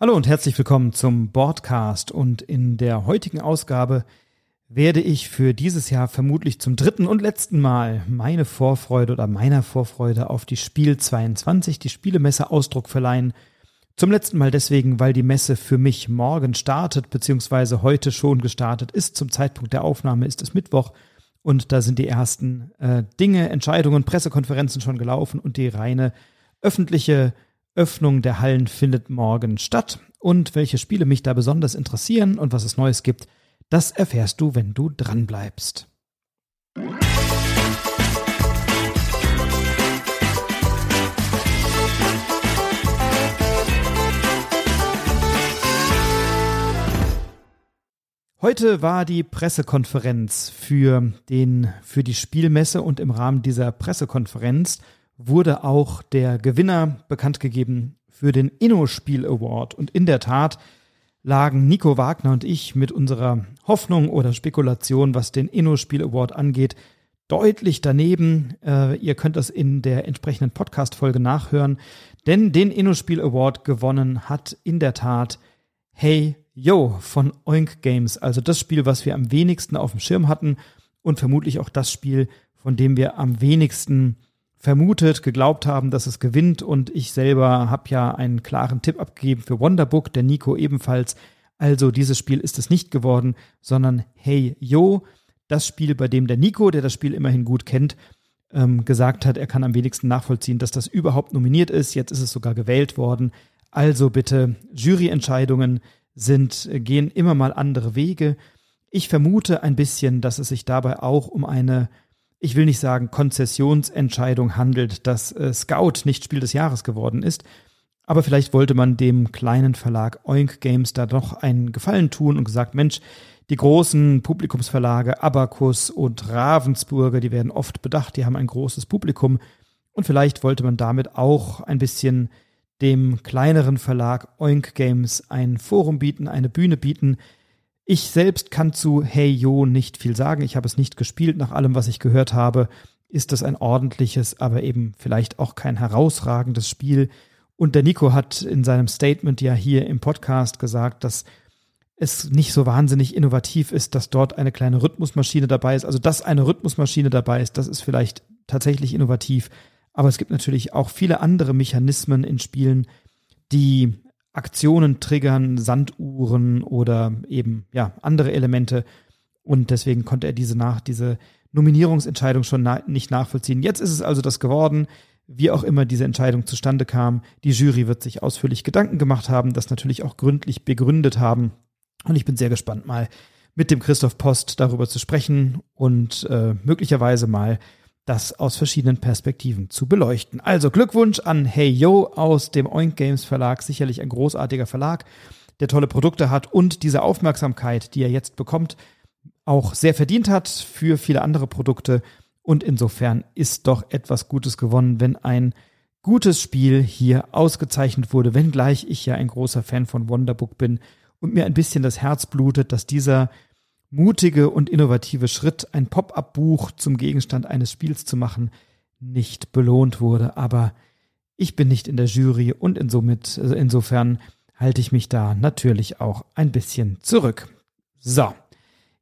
Hallo und herzlich willkommen zum Broadcast und in der heutigen Ausgabe werde ich für dieses Jahr vermutlich zum dritten und letzten Mal meine Vorfreude oder meiner Vorfreude auf die Spiel 22, die Spielemesse Ausdruck verleihen. Zum letzten Mal deswegen, weil die Messe für mich morgen startet, beziehungsweise heute schon gestartet ist. Zum Zeitpunkt der Aufnahme ist es Mittwoch und da sind die ersten äh, Dinge, Entscheidungen, Pressekonferenzen schon gelaufen und die reine öffentliche Öffnung der Hallen findet morgen statt. Und welche Spiele mich da besonders interessieren und was es Neues gibt, das erfährst du, wenn du dranbleibst. Heute war die Pressekonferenz für den, für die Spielmesse und im Rahmen dieser Pressekonferenz wurde auch der Gewinner bekannt gegeben für den Inno-Spiel Award. Und in der Tat lagen Nico Wagner und ich mit unserer Hoffnung oder Spekulation, was den Inno-Spiel Award angeht, deutlich daneben. Äh, ihr könnt das in der entsprechenden Podcast-Folge nachhören. Denn den Inno-Spiel Award gewonnen hat in der Tat Hey Yo von Oink Games. Also das Spiel, was wir am wenigsten auf dem Schirm hatten und vermutlich auch das Spiel, von dem wir am wenigsten vermutet, geglaubt haben, dass es gewinnt. Und ich selber habe ja einen klaren Tipp abgegeben für Wonderbook, der Nico ebenfalls. Also dieses Spiel ist es nicht geworden, sondern Hey Yo, das Spiel, bei dem der Nico, der das Spiel immerhin gut kennt, ähm, gesagt hat, er kann am wenigsten nachvollziehen, dass das überhaupt nominiert ist. Jetzt ist es sogar gewählt worden. Also bitte, Juryentscheidungen sind, gehen immer mal andere Wege. Ich vermute ein bisschen, dass es sich dabei auch um eine ich will nicht sagen, Konzessionsentscheidung handelt, dass äh, Scout nicht Spiel des Jahres geworden ist. Aber vielleicht wollte man dem kleinen Verlag Oink Games da doch einen Gefallen tun und gesagt, Mensch, die großen Publikumsverlage Abacus und Ravensburger, die werden oft bedacht, die haben ein großes Publikum. Und vielleicht wollte man damit auch ein bisschen dem kleineren Verlag Oink Games ein Forum bieten, eine Bühne bieten, ich selbst kann zu Hey Yo nicht viel sagen. Ich habe es nicht gespielt. Nach allem, was ich gehört habe, ist es ein ordentliches, aber eben vielleicht auch kein herausragendes Spiel. Und der Nico hat in seinem Statement ja hier im Podcast gesagt, dass es nicht so wahnsinnig innovativ ist, dass dort eine kleine Rhythmusmaschine dabei ist. Also, dass eine Rhythmusmaschine dabei ist, das ist vielleicht tatsächlich innovativ. Aber es gibt natürlich auch viele andere Mechanismen in Spielen, die Aktionen triggern, Sanduhren oder eben ja andere Elemente. Und deswegen konnte er diese nach diese Nominierungsentscheidung schon na nicht nachvollziehen. Jetzt ist es also das geworden. Wie auch immer diese Entscheidung zustande kam, die Jury wird sich ausführlich Gedanken gemacht haben, das natürlich auch gründlich begründet haben. Und ich bin sehr gespannt, mal mit dem Christoph Post darüber zu sprechen und äh, möglicherweise mal das aus verschiedenen Perspektiven zu beleuchten. Also Glückwunsch an Hey Yo aus dem Oink Games Verlag, sicherlich ein großartiger Verlag, der tolle Produkte hat und diese Aufmerksamkeit, die er jetzt bekommt, auch sehr verdient hat für viele andere Produkte. Und insofern ist doch etwas Gutes gewonnen, wenn ein gutes Spiel hier ausgezeichnet wurde, wenngleich ich ja ein großer Fan von Wonderbook bin und mir ein bisschen das Herz blutet, dass dieser mutige und innovative Schritt, ein Pop-up-Buch zum Gegenstand eines Spiels zu machen, nicht belohnt wurde. Aber ich bin nicht in der Jury und insomit, also insofern halte ich mich da natürlich auch ein bisschen zurück. So,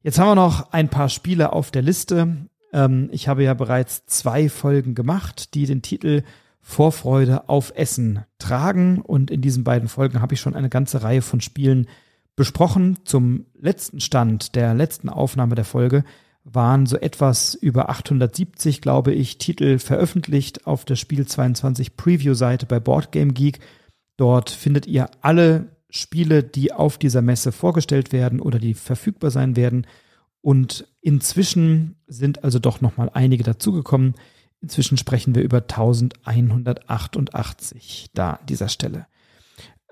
jetzt haben wir noch ein paar Spiele auf der Liste. Ähm, ich habe ja bereits zwei Folgen gemacht, die den Titel Vorfreude auf Essen tragen. Und in diesen beiden Folgen habe ich schon eine ganze Reihe von Spielen besprochen. Zum letzten Stand der letzten Aufnahme der Folge waren so etwas über 870, glaube ich, Titel veröffentlicht auf der Spiel 22 Preview-Seite bei Boardgame Geek. Dort findet ihr alle Spiele, die auf dieser Messe vorgestellt werden oder die verfügbar sein werden. Und inzwischen sind also doch noch mal einige dazugekommen. Inzwischen sprechen wir über 1188 da an dieser Stelle.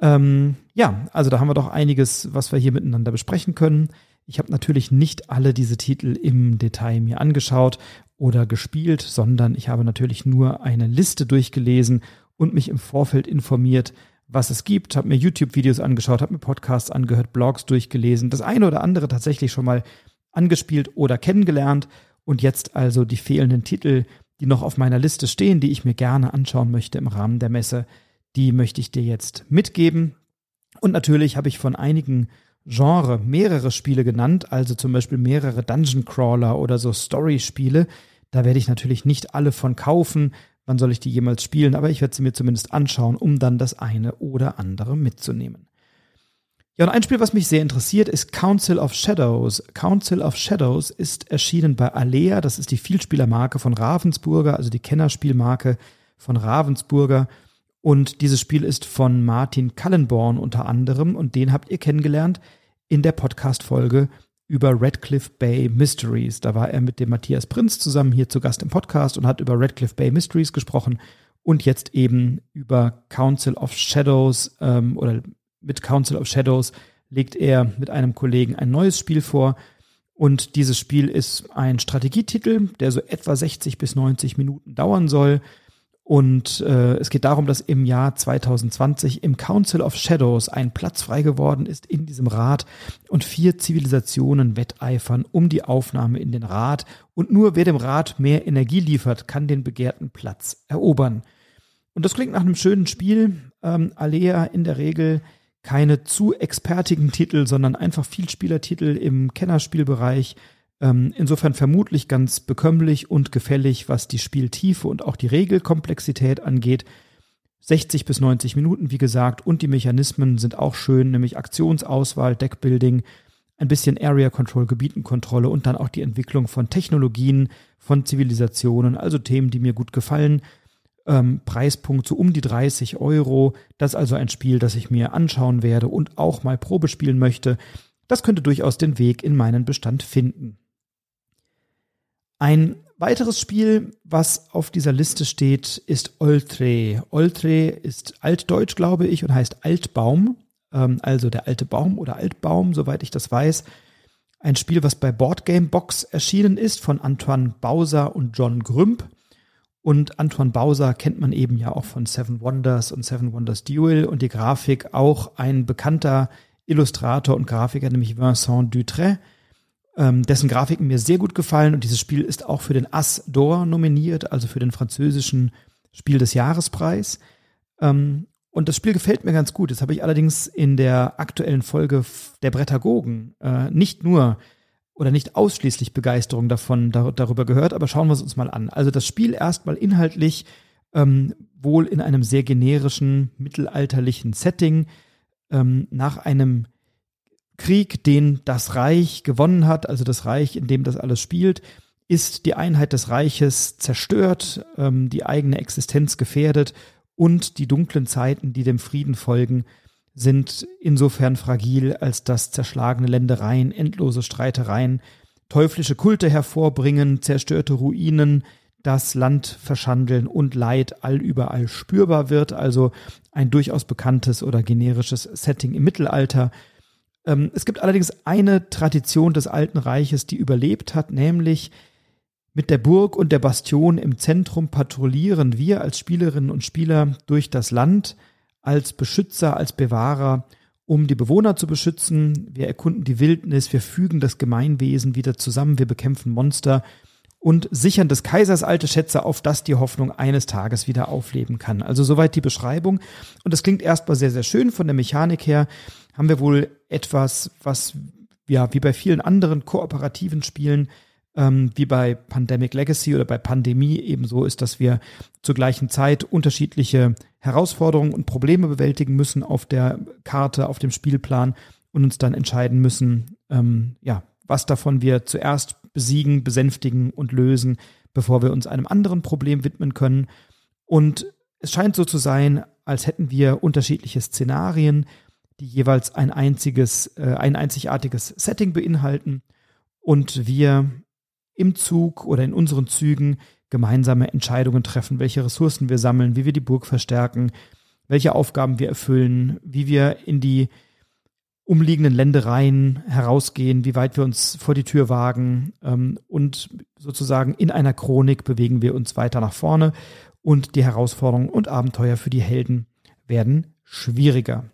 Ähm, ja, also da haben wir doch einiges, was wir hier miteinander besprechen können. Ich habe natürlich nicht alle diese Titel im Detail mir angeschaut oder gespielt, sondern ich habe natürlich nur eine Liste durchgelesen und mich im Vorfeld informiert, was es gibt, habe mir YouTube-Videos angeschaut, habe mir Podcasts angehört, Blogs durchgelesen, das eine oder andere tatsächlich schon mal angespielt oder kennengelernt. Und jetzt also die fehlenden Titel, die noch auf meiner Liste stehen, die ich mir gerne anschauen möchte im Rahmen der Messe, die möchte ich dir jetzt mitgeben. Und natürlich habe ich von einigen Genre mehrere Spiele genannt, also zum Beispiel mehrere Dungeon Crawler oder so Story-Spiele. Da werde ich natürlich nicht alle von kaufen. Wann soll ich die jemals spielen? Aber ich werde sie mir zumindest anschauen, um dann das eine oder andere mitzunehmen. Ja, und ein Spiel, was mich sehr interessiert, ist Council of Shadows. Council of Shadows ist erschienen bei Alea. Das ist die Vielspielermarke von Ravensburger, also die Kennerspielmarke von Ravensburger. Und dieses Spiel ist von Martin Kallenborn unter anderem und den habt ihr kennengelernt in der Podcast-Folge über Redcliffe Bay Mysteries. Da war er mit dem Matthias Prinz zusammen hier zu Gast im Podcast und hat über Redcliffe Bay Mysteries gesprochen und jetzt eben über Council of Shadows ähm, oder mit Council of Shadows legt er mit einem Kollegen ein neues Spiel vor. Und dieses Spiel ist ein Strategietitel, der so etwa 60 bis 90 Minuten dauern soll. Und äh, es geht darum, dass im Jahr 2020 im Council of Shadows ein Platz frei geworden ist in diesem Rat und vier Zivilisationen wetteifern um die Aufnahme in den Rat. Und nur wer dem Rat mehr Energie liefert, kann den begehrten Platz erobern. Und das klingt nach einem schönen Spiel. Ähm, Alea in der Regel keine zu expertigen Titel, sondern einfach Vielspielertitel im Kennerspielbereich ähm, insofern vermutlich ganz bekömmlich und gefällig, was die Spieltiefe und auch die Regelkomplexität angeht. 60 bis 90 Minuten, wie gesagt, und die Mechanismen sind auch schön, nämlich Aktionsauswahl, Deckbuilding, ein bisschen Area Control, Gebietenkontrolle und dann auch die Entwicklung von Technologien, von Zivilisationen, also Themen, die mir gut gefallen. Ähm, Preispunkt so um die 30 Euro. Das ist also ein Spiel, das ich mir anschauen werde und auch mal Probe spielen möchte. Das könnte durchaus den Weg in meinen Bestand finden. Ein weiteres Spiel, was auf dieser Liste steht, ist Oltre. Oltre ist altdeutsch, glaube ich, und heißt Altbaum. Ähm, also der alte Baum oder Altbaum, soweit ich das weiß. Ein Spiel, was bei Boardgame Box erschienen ist von Antoine Bauser und John Grümp. Und Antoine Bauser kennt man eben ja auch von Seven Wonders und Seven Wonders Duel und die Grafik auch ein bekannter Illustrator und Grafiker, nämlich Vincent Dutray ähm, dessen Grafiken mir sehr gut gefallen und dieses Spiel ist auch für den As d'Or nominiert, also für den französischen Spiel des Jahrespreis. Ähm, und das Spiel gefällt mir ganz gut. Das habe ich allerdings in der aktuellen Folge der Brettagogen äh, nicht nur oder nicht ausschließlich Begeisterung davon dar darüber gehört, aber schauen wir es uns mal an. Also das Spiel erstmal inhaltlich ähm, wohl in einem sehr generischen mittelalterlichen Setting ähm, nach einem Krieg, den das Reich gewonnen hat, also das Reich, in dem das alles spielt, ist die Einheit des Reiches zerstört, ähm, die eigene Existenz gefährdet und die dunklen Zeiten, die dem Frieden folgen, sind insofern fragil, als dass zerschlagene Ländereien, endlose Streitereien, teuflische Kulte hervorbringen, zerstörte Ruinen, das Land verschandeln und Leid allüberall spürbar wird, also ein durchaus bekanntes oder generisches Setting im Mittelalter, ähm, es gibt allerdings eine Tradition des Alten Reiches, die überlebt hat, nämlich mit der Burg und der Bastion im Zentrum patrouillieren wir als Spielerinnen und Spieler durch das Land als Beschützer, als Bewahrer, um die Bewohner zu beschützen. Wir erkunden die Wildnis, wir fügen das Gemeinwesen wieder zusammen, wir bekämpfen Monster und sichern des Kaisers alte Schätze, auf dass die Hoffnung eines Tages wieder aufleben kann. Also soweit die Beschreibung. Und das klingt erstmal sehr, sehr schön von der Mechanik her haben wir wohl etwas, was ja wie bei vielen anderen kooperativen Spielen ähm, wie bei Pandemic Legacy oder bei Pandemie ebenso ist, dass wir zur gleichen Zeit unterschiedliche Herausforderungen und Probleme bewältigen müssen auf der Karte, auf dem Spielplan und uns dann entscheiden müssen, ähm, ja, was davon wir zuerst besiegen, besänftigen und lösen, bevor wir uns einem anderen Problem widmen können. Und es scheint so zu sein, als hätten wir unterschiedliche Szenarien, die jeweils ein einziges, äh, ein einzigartiges Setting beinhalten und wir im Zug oder in unseren Zügen gemeinsame Entscheidungen treffen, welche Ressourcen wir sammeln, wie wir die Burg verstärken, welche Aufgaben wir erfüllen, wie wir in die umliegenden Ländereien herausgehen, wie weit wir uns vor die Tür wagen ähm, und sozusagen in einer Chronik bewegen wir uns weiter nach vorne und die Herausforderungen und Abenteuer für die Helden werden schwieriger.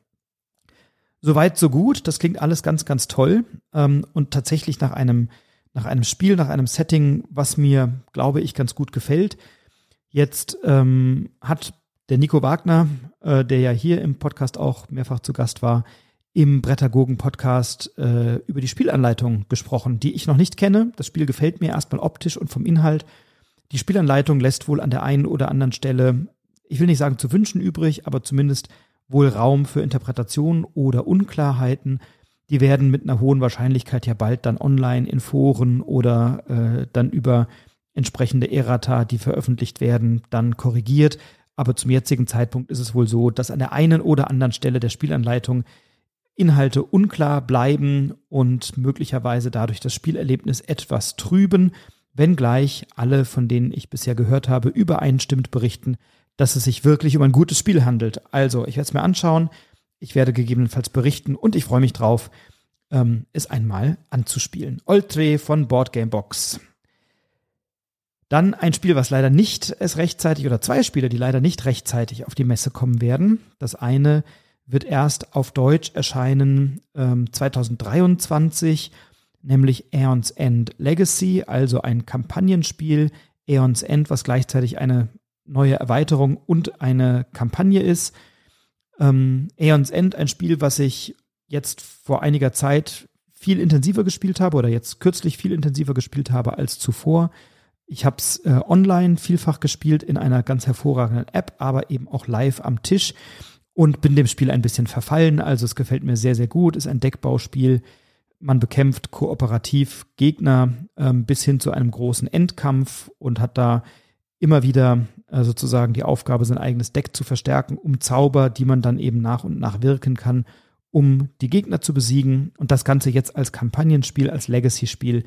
Soweit, so gut. Das klingt alles ganz, ganz toll. Ähm, und tatsächlich nach einem, nach einem Spiel, nach einem Setting, was mir, glaube ich, ganz gut gefällt. Jetzt ähm, hat der Nico Wagner, äh, der ja hier im Podcast auch mehrfach zu Gast war, im Brettergogen-Podcast äh, über die Spielanleitung gesprochen, die ich noch nicht kenne. Das Spiel gefällt mir erstmal optisch und vom Inhalt. Die Spielanleitung lässt wohl an der einen oder anderen Stelle, ich will nicht sagen zu wünschen übrig, aber zumindest wohl Raum für Interpretationen oder Unklarheiten. Die werden mit einer hohen Wahrscheinlichkeit ja bald dann online in Foren oder äh, dann über entsprechende Errata, die veröffentlicht werden, dann korrigiert. Aber zum jetzigen Zeitpunkt ist es wohl so, dass an der einen oder anderen Stelle der Spielanleitung Inhalte unklar bleiben und möglicherweise dadurch das Spielerlebnis etwas trüben, wenngleich alle, von denen ich bisher gehört habe, übereinstimmend berichten, dass es sich wirklich um ein gutes Spiel handelt. Also, ich werde es mir anschauen, ich werde gegebenenfalls berichten und ich freue mich drauf, ähm, es einmal anzuspielen. Oltre von Boardgamebox. Dann ein Spiel, was leider nicht es rechtzeitig oder zwei Spiele, die leider nicht rechtzeitig auf die Messe kommen werden. Das eine wird erst auf Deutsch erscheinen ähm, 2023, nämlich Aeons End Legacy, also ein Kampagnenspiel. Aeons End, was gleichzeitig eine neue Erweiterung und eine Kampagne ist. Ähm, Aeons End, ein Spiel, was ich jetzt vor einiger Zeit viel intensiver gespielt habe oder jetzt kürzlich viel intensiver gespielt habe als zuvor. Ich habe es äh, online vielfach gespielt in einer ganz hervorragenden App, aber eben auch live am Tisch und bin dem Spiel ein bisschen verfallen. Also es gefällt mir sehr, sehr gut. Ist ein Deckbauspiel. Man bekämpft kooperativ Gegner ähm, bis hin zu einem großen Endkampf und hat da immer wieder sozusagen die Aufgabe, sein eigenes Deck zu verstärken, um Zauber, die man dann eben nach und nach wirken kann, um die Gegner zu besiegen. Und das Ganze jetzt als Kampagnenspiel, als Legacy-Spiel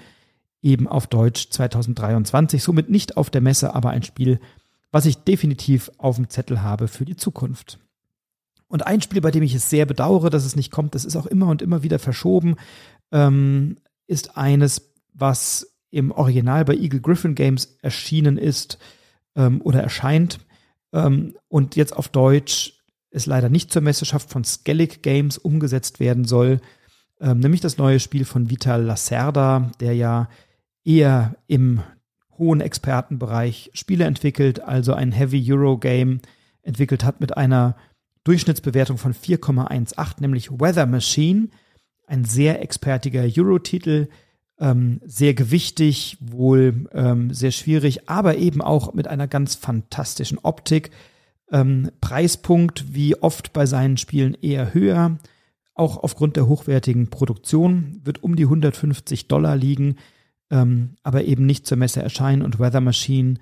eben auf Deutsch 2023. Somit nicht auf der Messe, aber ein Spiel, was ich definitiv auf dem Zettel habe für die Zukunft. Und ein Spiel, bei dem ich es sehr bedauere, dass es nicht kommt, das ist auch immer und immer wieder verschoben, ähm, ist eines, was im Original bei Eagle Griffin Games erschienen ist ähm, oder erscheint ähm, und jetzt auf Deutsch es leider nicht zur Messeschaft von Skellig Games umgesetzt werden soll, ähm, nämlich das neue Spiel von Vital Lacerda, der ja eher im hohen Expertenbereich Spiele entwickelt, also ein Heavy Euro Game entwickelt hat mit einer Durchschnittsbewertung von 4,18, nämlich Weather Machine. Ein sehr expertiger Euro-Titel, ähm, sehr gewichtig, wohl ähm, sehr schwierig, aber eben auch mit einer ganz fantastischen Optik. Ähm, Preispunkt wie oft bei seinen Spielen eher höher. Auch aufgrund der hochwertigen Produktion wird um die 150 Dollar liegen, ähm, aber eben nicht zur Messe erscheinen und Weather Machine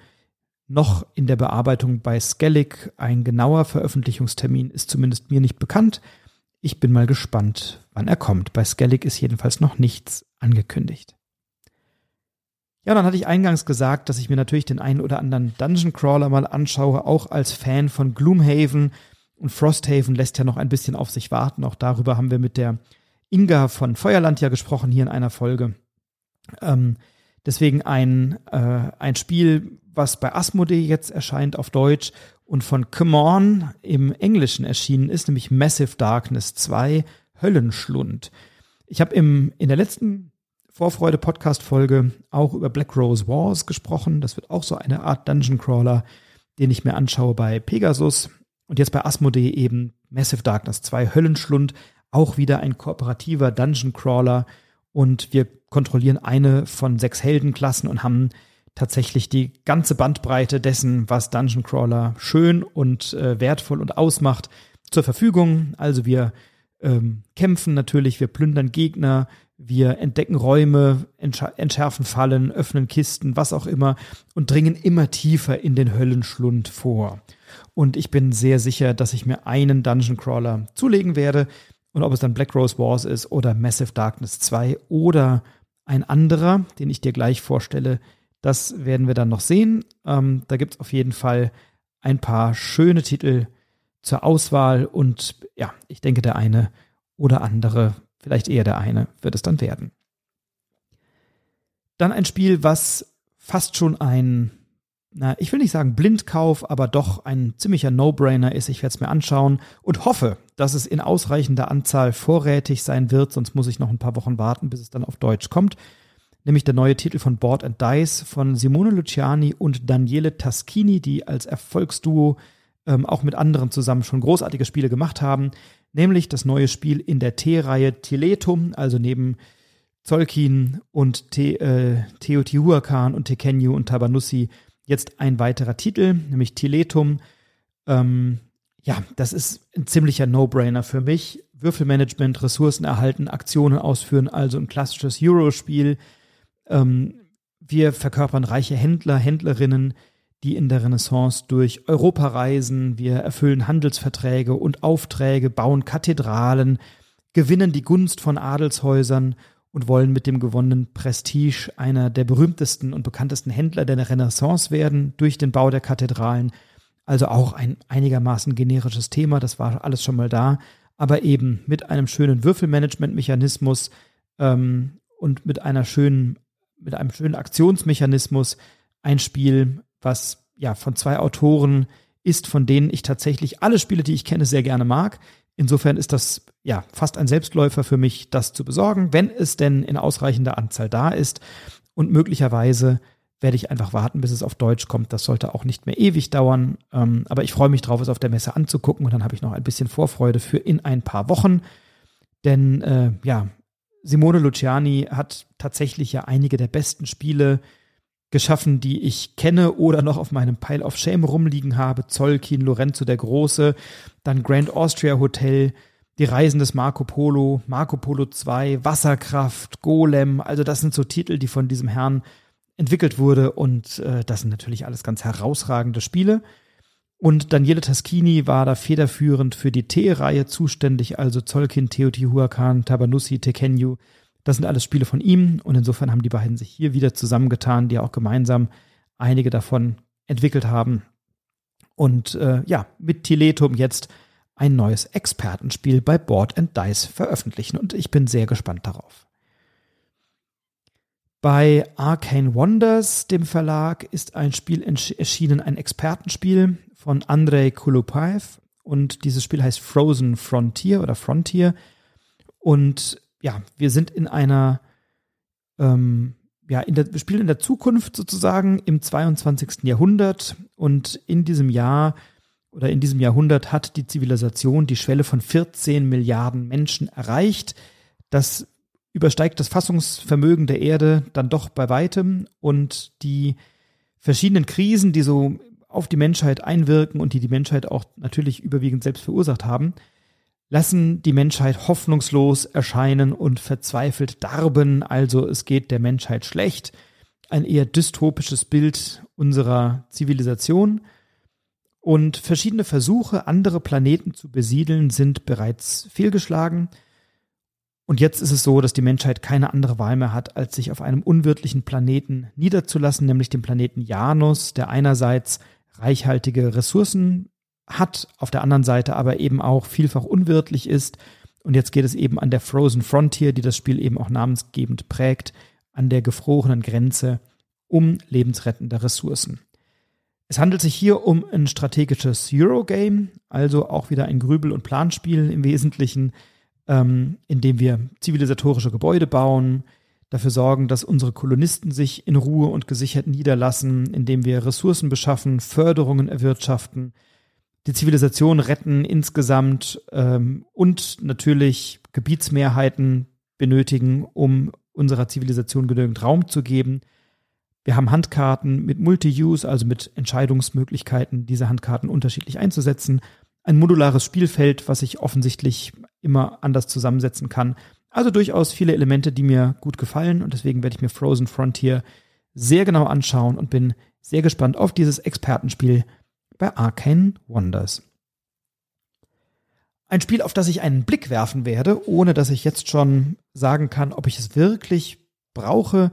noch in der Bearbeitung bei Skellig. Ein genauer Veröffentlichungstermin ist zumindest mir nicht bekannt. Ich bin mal gespannt, wann er kommt. Bei Skellig ist jedenfalls noch nichts angekündigt. Ja, dann hatte ich eingangs gesagt, dass ich mir natürlich den einen oder anderen Dungeon Crawler mal anschaue, auch als Fan von Gloomhaven. Und Frosthaven lässt ja noch ein bisschen auf sich warten. Auch darüber haben wir mit der Inga von Feuerland ja gesprochen hier in einer Folge. Ähm, deswegen ein, äh, ein Spiel, was bei Asmodee jetzt erscheint auf Deutsch und von Come On im Englischen erschienen ist, nämlich Massive Darkness 2 Höllenschlund. Ich habe in der letzten Vorfreude Podcast Folge auch über Black Rose Wars gesprochen. Das wird auch so eine Art Dungeon Crawler, den ich mir anschaue bei Pegasus und jetzt bei Asmodee eben Massive Darkness 2 Höllenschlund, auch wieder ein kooperativer Dungeon Crawler und wir kontrollieren eine von sechs Heldenklassen und haben tatsächlich die ganze Bandbreite dessen, was Dungeon Crawler schön und äh, wertvoll und ausmacht, zur Verfügung. Also wir ähm, kämpfen natürlich, wir plündern Gegner, wir entdecken Räume, entschärfen Fallen, öffnen Kisten, was auch immer und dringen immer tiefer in den Höllenschlund vor. Und ich bin sehr sicher, dass ich mir einen Dungeon Crawler zulegen werde. Und ob es dann Black Rose Wars ist oder Massive Darkness 2 oder ein anderer, den ich dir gleich vorstelle, das werden wir dann noch sehen. Ähm, da gibt es auf jeden Fall ein paar schöne Titel zur Auswahl und ja, ich denke, der eine oder andere, vielleicht eher der eine, wird es dann werden. Dann ein Spiel, was fast schon ein, na, ich will nicht sagen Blindkauf, aber doch ein ziemlicher No-Brainer ist. Ich werde es mir anschauen und hoffe, dass es in ausreichender Anzahl vorrätig sein wird, sonst muss ich noch ein paar Wochen warten, bis es dann auf Deutsch kommt nämlich der neue Titel von Board and Dice von Simone Luciani und Daniele Taschini, die als Erfolgsduo ähm, auch mit anderen zusammen schon großartige Spiele gemacht haben, nämlich das neue Spiel in der T-Reihe Tiletum, also neben Zolkin und Te, äh, Teotihuacan und Tekenyu und Tabanussi jetzt ein weiterer Titel, nämlich Tiletum. Ähm, ja, das ist ein ziemlicher No-Brainer für mich. Würfelmanagement, Ressourcen erhalten, Aktionen ausführen, also ein klassisches Euro-Spiel. Ähm, wir verkörpern reiche Händler, Händlerinnen, die in der Renaissance durch Europa reisen. Wir erfüllen Handelsverträge und Aufträge, bauen Kathedralen, gewinnen die Gunst von Adelshäusern und wollen mit dem gewonnenen Prestige einer der berühmtesten und bekanntesten Händler der Renaissance werden durch den Bau der Kathedralen. Also auch ein einigermaßen generisches Thema, das war alles schon mal da, aber eben mit einem schönen Würfelmanagement-Mechanismus ähm, und mit einer schönen, mit einem schönen Aktionsmechanismus ein Spiel, was ja von zwei Autoren ist, von denen ich tatsächlich alle Spiele, die ich kenne, sehr gerne mag. Insofern ist das ja fast ein Selbstläufer für mich, das zu besorgen, wenn es denn in ausreichender Anzahl da ist. Und möglicherweise werde ich einfach warten, bis es auf Deutsch kommt. Das sollte auch nicht mehr ewig dauern. Ähm, aber ich freue mich drauf, es auf der Messe anzugucken. Und dann habe ich noch ein bisschen Vorfreude für in ein paar Wochen. Denn äh, ja, Simone Luciani hat tatsächlich ja einige der besten Spiele geschaffen, die ich kenne oder noch auf meinem Pile of Shame rumliegen habe. Zollkin, Lorenzo der Große, dann Grand Austria Hotel, die Reisen des Marco Polo, Marco Polo 2, Wasserkraft, Golem. Also das sind so Titel, die von diesem Herrn entwickelt wurde und äh, das sind natürlich alles ganz herausragende Spiele. Und Daniele Taschini war da federführend für die T-Reihe zuständig, also Zollkin, Teotihuacan, Tabanussi, Tekenyu, das sind alles Spiele von ihm und insofern haben die beiden sich hier wieder zusammengetan, die auch gemeinsam einige davon entwickelt haben. Und äh, ja, mit Tiletum jetzt ein neues Expertenspiel bei Board and Dice veröffentlichen und ich bin sehr gespannt darauf. Bei Arcane Wonders, dem Verlag, ist ein Spiel erschienen, ein Expertenspiel von Andrei Kulupaev und dieses Spiel heißt Frozen Frontier oder Frontier und ja, wir sind in einer, ähm, ja, in der, wir spielen in der Zukunft sozusagen im 22. Jahrhundert und in diesem Jahr oder in diesem Jahrhundert hat die Zivilisation die Schwelle von 14 Milliarden Menschen erreicht. Das übersteigt das Fassungsvermögen der Erde dann doch bei weitem und die verschiedenen Krisen, die so auf die Menschheit einwirken und die die Menschheit auch natürlich überwiegend selbst verursacht haben, lassen die Menschheit hoffnungslos erscheinen und verzweifelt darben, also es geht der Menschheit schlecht. Ein eher dystopisches Bild unserer Zivilisation. Und verschiedene Versuche, andere Planeten zu besiedeln, sind bereits fehlgeschlagen. Und jetzt ist es so, dass die Menschheit keine andere Wahl mehr hat, als sich auf einem unwirtlichen Planeten niederzulassen, nämlich dem Planeten Janus, der einerseits reichhaltige Ressourcen hat, auf der anderen Seite aber eben auch vielfach unwirtlich ist. Und jetzt geht es eben an der Frozen Frontier, die das Spiel eben auch namensgebend prägt, an der gefrorenen Grenze um lebensrettende Ressourcen. Es handelt sich hier um ein strategisches Eurogame, also auch wieder ein Grübel- und Planspiel im Wesentlichen, ähm, in dem wir zivilisatorische Gebäude bauen, dafür sorgen, dass unsere Kolonisten sich in Ruhe und gesichert niederlassen, indem wir Ressourcen beschaffen, Förderungen erwirtschaften, die Zivilisation retten insgesamt ähm, und natürlich Gebietsmehrheiten benötigen, um unserer Zivilisation genügend Raum zu geben. Wir haben Handkarten mit Multi-Use, also mit Entscheidungsmöglichkeiten, diese Handkarten unterschiedlich einzusetzen. Ein modulares Spielfeld, was ich offensichtlich immer anders zusammensetzen kann. Also durchaus viele Elemente, die mir gut gefallen und deswegen werde ich mir Frozen Frontier sehr genau anschauen und bin sehr gespannt auf dieses Expertenspiel, bei Arcane Wonders. Ein Spiel, auf das ich einen Blick werfen werde, ohne dass ich jetzt schon sagen kann, ob ich es wirklich brauche,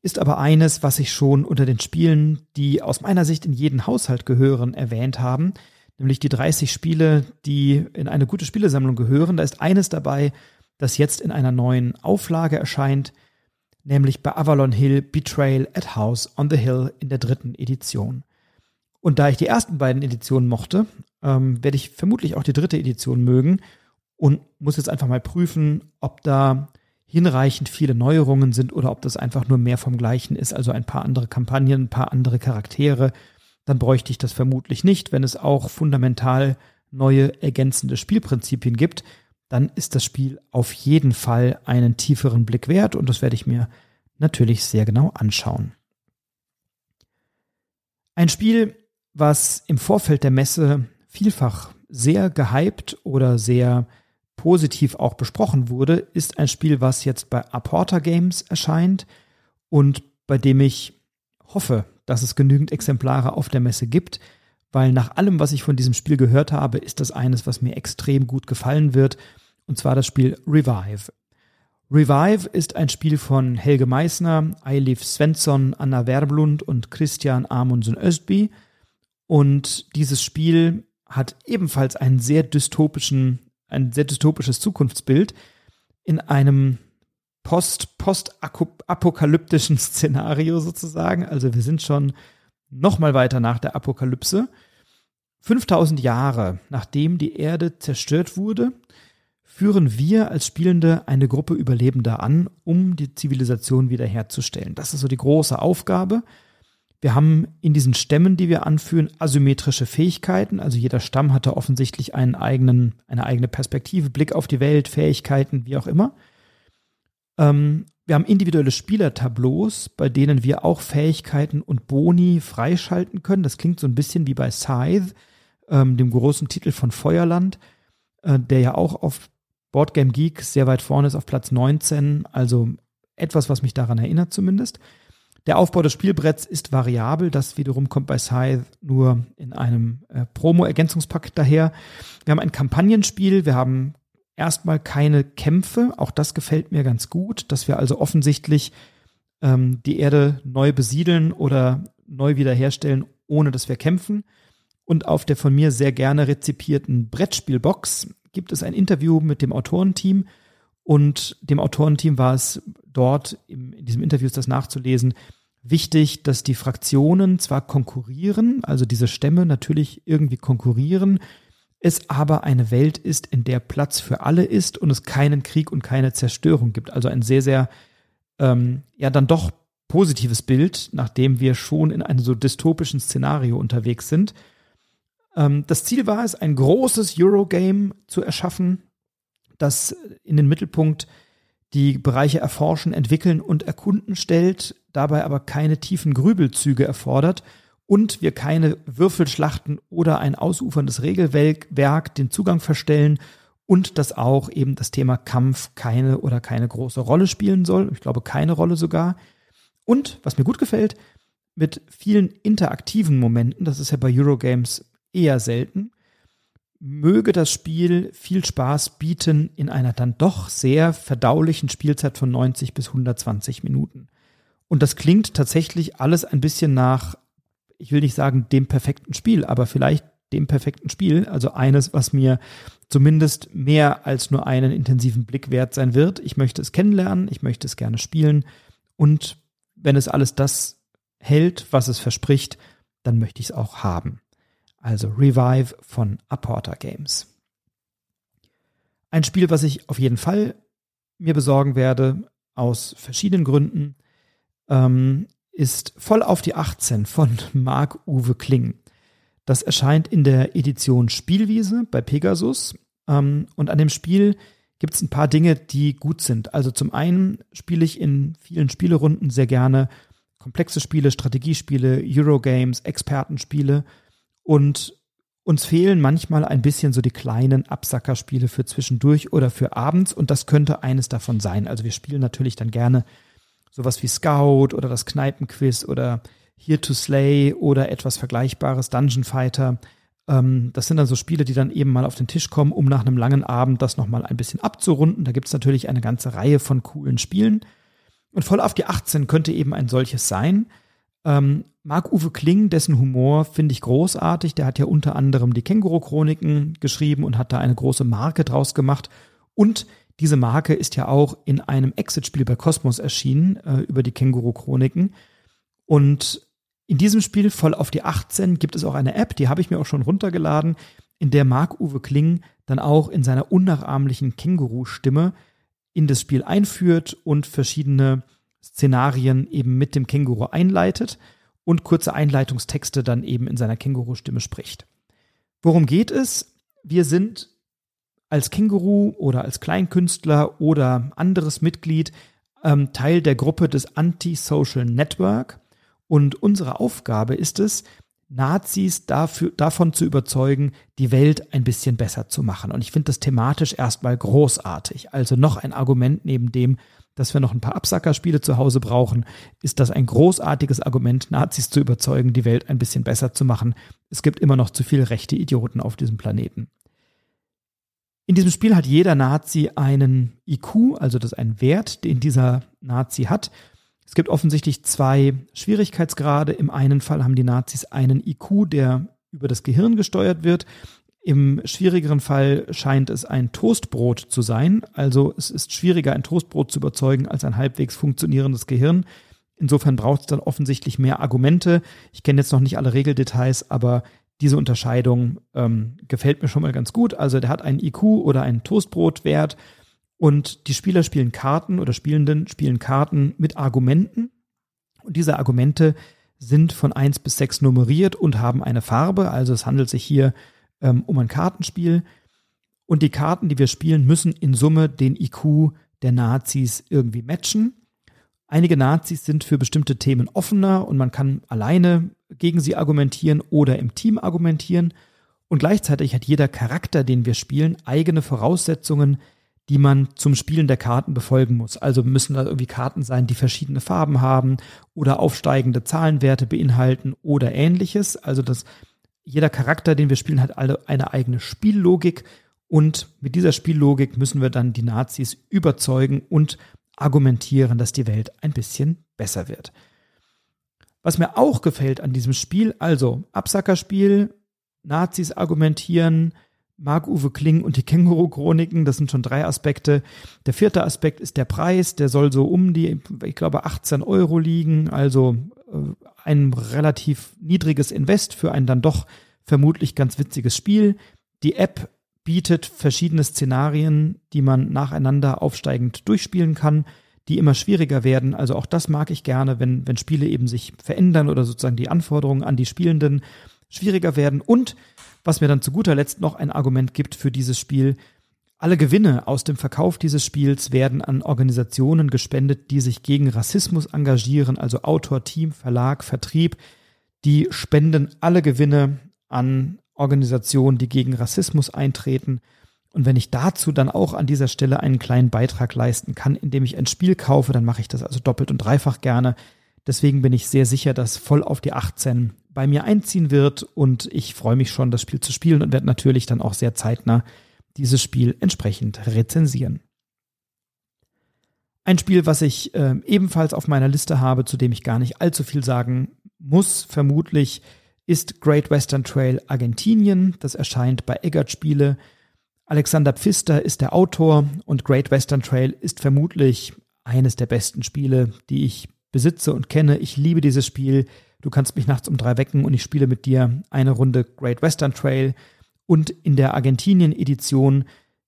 ist aber eines, was ich schon unter den Spielen, die aus meiner Sicht in jeden Haushalt gehören, erwähnt haben, nämlich die 30 Spiele, die in eine gute Spielesammlung gehören. Da ist eines dabei, das jetzt in einer neuen Auflage erscheint, nämlich bei Avalon Hill Betrayal at House on the Hill in der dritten Edition. Und da ich die ersten beiden Editionen mochte, ähm, werde ich vermutlich auch die dritte Edition mögen und muss jetzt einfach mal prüfen, ob da hinreichend viele Neuerungen sind oder ob das einfach nur mehr vom Gleichen ist, also ein paar andere Kampagnen, ein paar andere Charaktere dann bräuchte ich das vermutlich nicht. Wenn es auch fundamental neue ergänzende Spielprinzipien gibt, dann ist das Spiel auf jeden Fall einen tieferen Blick wert und das werde ich mir natürlich sehr genau anschauen. Ein Spiel, was im Vorfeld der Messe vielfach sehr gehypt oder sehr positiv auch besprochen wurde, ist ein Spiel, was jetzt bei Aporta Games erscheint und bei dem ich hoffe, dass es genügend Exemplare auf der Messe gibt, weil nach allem, was ich von diesem Spiel gehört habe, ist das eines, was mir extrem gut gefallen wird, und zwar das Spiel Revive. Revive ist ein Spiel von Helge Meissner, Eilif Svensson, Anna Werblund und Christian Amundsen Östby. Und dieses Spiel hat ebenfalls einen sehr dystopischen, ein sehr dystopisches Zukunftsbild in einem post, post-apokalyptischen Szenario sozusagen. Also wir sind schon noch mal weiter nach der Apokalypse. 5000 Jahre nachdem die Erde zerstört wurde, führen wir als Spielende eine Gruppe Überlebender an, um die Zivilisation wiederherzustellen. Das ist so die große Aufgabe. Wir haben in diesen Stämmen, die wir anführen, asymmetrische Fähigkeiten. Also jeder Stamm hatte offensichtlich einen eigenen, eine eigene Perspektive, Blick auf die Welt, Fähigkeiten, wie auch immer. Ähm, wir haben individuelle Spielertableaus, bei denen wir auch Fähigkeiten und Boni freischalten können. Das klingt so ein bisschen wie bei Scythe, ähm, dem großen Titel von Feuerland, äh, der ja auch auf Boardgame Geek sehr weit vorne ist, auf Platz 19. Also etwas, was mich daran erinnert zumindest. Der Aufbau des Spielbretts ist variabel. Das wiederum kommt bei Scythe nur in einem äh, Promo-Ergänzungspack daher. Wir haben ein Kampagnenspiel. Wir haben erstmal keine Kämpfe. Auch das gefällt mir ganz gut, dass wir also offensichtlich ähm, die Erde neu besiedeln oder neu wiederherstellen, ohne dass wir kämpfen. Und auf der von mir sehr gerne rezipierten Brettspielbox gibt es ein Interview mit dem Autorenteam. Und dem Autorenteam war es dort, in diesem Interview ist das nachzulesen, wichtig, dass die Fraktionen zwar konkurrieren, also diese Stämme natürlich irgendwie konkurrieren, es aber eine Welt ist, in der Platz für alle ist und es keinen Krieg und keine Zerstörung gibt. Also ein sehr, sehr, ähm, ja, dann doch positives Bild, nachdem wir schon in einem so dystopischen Szenario unterwegs sind. Ähm, das Ziel war es, ein großes Eurogame zu erschaffen, das in den Mittelpunkt die Bereiche erforschen, entwickeln und erkunden stellt, dabei aber keine tiefen Grübelzüge erfordert und wir keine Würfelschlachten oder ein ausuferndes Regelwerk den Zugang verstellen und dass auch eben das Thema Kampf keine oder keine große Rolle spielen soll. Ich glaube, keine Rolle sogar. Und, was mir gut gefällt, mit vielen interaktiven Momenten, das ist ja bei Eurogames eher selten, möge das Spiel viel Spaß bieten in einer dann doch sehr verdaulichen Spielzeit von 90 bis 120 Minuten. Und das klingt tatsächlich alles ein bisschen nach ich will nicht sagen dem perfekten Spiel, aber vielleicht dem perfekten Spiel, also eines, was mir zumindest mehr als nur einen intensiven Blick wert sein wird. Ich möchte es kennenlernen, ich möchte es gerne spielen und wenn es alles das hält, was es verspricht, dann möchte ich es auch haben. Also Revive von Apporter Games. Ein Spiel, was ich auf jeden Fall mir besorgen werde, aus verschiedenen Gründen. Ähm, ist voll auf die 18 von Marc-Uwe Kling. Das erscheint in der Edition Spielwiese bei Pegasus. Ähm, und an dem Spiel gibt es ein paar Dinge, die gut sind. Also zum einen spiele ich in vielen Spielerunden sehr gerne komplexe Spiele, Strategiespiele, Eurogames, Expertenspiele. Und uns fehlen manchmal ein bisschen so die kleinen Absackerspiele für zwischendurch oder für abends. Und das könnte eines davon sein. Also wir spielen natürlich dann gerne sowas wie Scout oder das Kneipenquiz oder Here to Slay oder etwas Vergleichbares, Dungeon Fighter. Ähm, das sind dann so Spiele, die dann eben mal auf den Tisch kommen, um nach einem langen Abend das nochmal ein bisschen abzurunden. Da gibt es natürlich eine ganze Reihe von coolen Spielen. Und voll auf die 18 könnte eben ein solches sein. Ähm, Marc-Uwe Kling, dessen Humor finde ich großartig. Der hat ja unter anderem die Känguru-Chroniken geschrieben und hat da eine große Marke draus gemacht. Und diese Marke ist ja auch in einem Exit-Spiel bei Cosmos erschienen, äh, über die Känguru-Chroniken. Und in diesem Spiel, voll auf die 18, gibt es auch eine App, die habe ich mir auch schon runtergeladen, in der Marc-Uwe Kling dann auch in seiner unnachahmlichen Känguru-Stimme in das Spiel einführt und verschiedene Szenarien eben mit dem Känguru einleitet. und kurze Einleitungstexte dann eben in seiner Känguru-Stimme spricht. Worum geht es? Wir sind als Känguru oder als Kleinkünstler oder anderes Mitglied ähm, Teil der Gruppe des Anti-Social Network und unsere Aufgabe ist es, Nazis dafür, davon zu überzeugen, die Welt ein bisschen besser zu machen. Und ich finde das thematisch erstmal großartig. Also noch ein Argument neben dem, dass wir noch ein paar Absackerspiele zu Hause brauchen, ist das ein großartiges Argument, Nazis zu überzeugen, die Welt ein bisschen besser zu machen. Es gibt immer noch zu viele rechte Idioten auf diesem Planeten. In diesem Spiel hat jeder Nazi einen IQ, also das ist ein Wert, den dieser Nazi hat. Es gibt offensichtlich zwei Schwierigkeitsgrade. Im einen Fall haben die Nazis einen IQ, der über das Gehirn gesteuert wird. Im schwierigeren Fall scheint es ein Toastbrot zu sein. Also es ist schwieriger, ein Toastbrot zu überzeugen, als ein halbwegs funktionierendes Gehirn. Insofern braucht es dann offensichtlich mehr Argumente. Ich kenne jetzt noch nicht alle Regeldetails, aber diese Unterscheidung ähm, gefällt mir schon mal ganz gut. Also der hat einen IQ oder einen Toastbrotwert und die Spieler spielen Karten oder Spielenden spielen Karten mit Argumenten. Und diese Argumente sind von eins bis sechs nummeriert und haben eine Farbe. Also es handelt sich hier ähm, um ein Kartenspiel. Und die Karten, die wir spielen, müssen in Summe den IQ der Nazis irgendwie matchen. Einige Nazis sind für bestimmte Themen offener und man kann alleine gegen sie argumentieren oder im Team argumentieren. Und gleichzeitig hat jeder Charakter, den wir spielen, eigene Voraussetzungen, die man zum Spielen der Karten befolgen muss. Also müssen da irgendwie Karten sein, die verschiedene Farben haben oder aufsteigende Zahlenwerte beinhalten oder ähnliches. Also dass jeder Charakter, den wir spielen, hat alle eine eigene Spiellogik und mit dieser Spiellogik müssen wir dann die Nazis überzeugen und argumentieren, dass die Welt ein bisschen besser wird. Was mir auch gefällt an diesem Spiel, also Absackerspiel, Nazis argumentieren, Marc-Uwe Kling und die Känguru-Chroniken, das sind schon drei Aspekte. Der vierte Aspekt ist der Preis, der soll so um die, ich glaube, 18 Euro liegen, also ein relativ niedriges Invest für ein dann doch vermutlich ganz witziges Spiel. Die App bietet verschiedene Szenarien, die man nacheinander aufsteigend durchspielen kann die immer schwieriger werden. Also auch das mag ich gerne, wenn, wenn Spiele eben sich verändern oder sozusagen die Anforderungen an die Spielenden schwieriger werden. Und was mir dann zu guter Letzt noch ein Argument gibt für dieses Spiel, alle Gewinne aus dem Verkauf dieses Spiels werden an Organisationen gespendet, die sich gegen Rassismus engagieren, also Autor, Team, Verlag, Vertrieb. Die spenden alle Gewinne an Organisationen, die gegen Rassismus eintreten. Und wenn ich dazu dann auch an dieser Stelle einen kleinen Beitrag leisten kann, indem ich ein Spiel kaufe, dann mache ich das also doppelt und dreifach gerne. Deswegen bin ich sehr sicher, dass voll auf die 18 bei mir einziehen wird und ich freue mich schon, das Spiel zu spielen und werde natürlich dann auch sehr zeitnah dieses Spiel entsprechend rezensieren. Ein Spiel, was ich äh, ebenfalls auf meiner Liste habe, zu dem ich gar nicht allzu viel sagen muss, vermutlich, ist Great Western Trail Argentinien. Das erscheint bei Eggert Spiele Alexander Pfister ist der Autor und Great Western Trail ist vermutlich eines der besten Spiele, die ich besitze und kenne. Ich liebe dieses Spiel. Du kannst mich nachts um drei wecken und ich spiele mit dir eine Runde Great Western Trail. Und in der Argentinien-Edition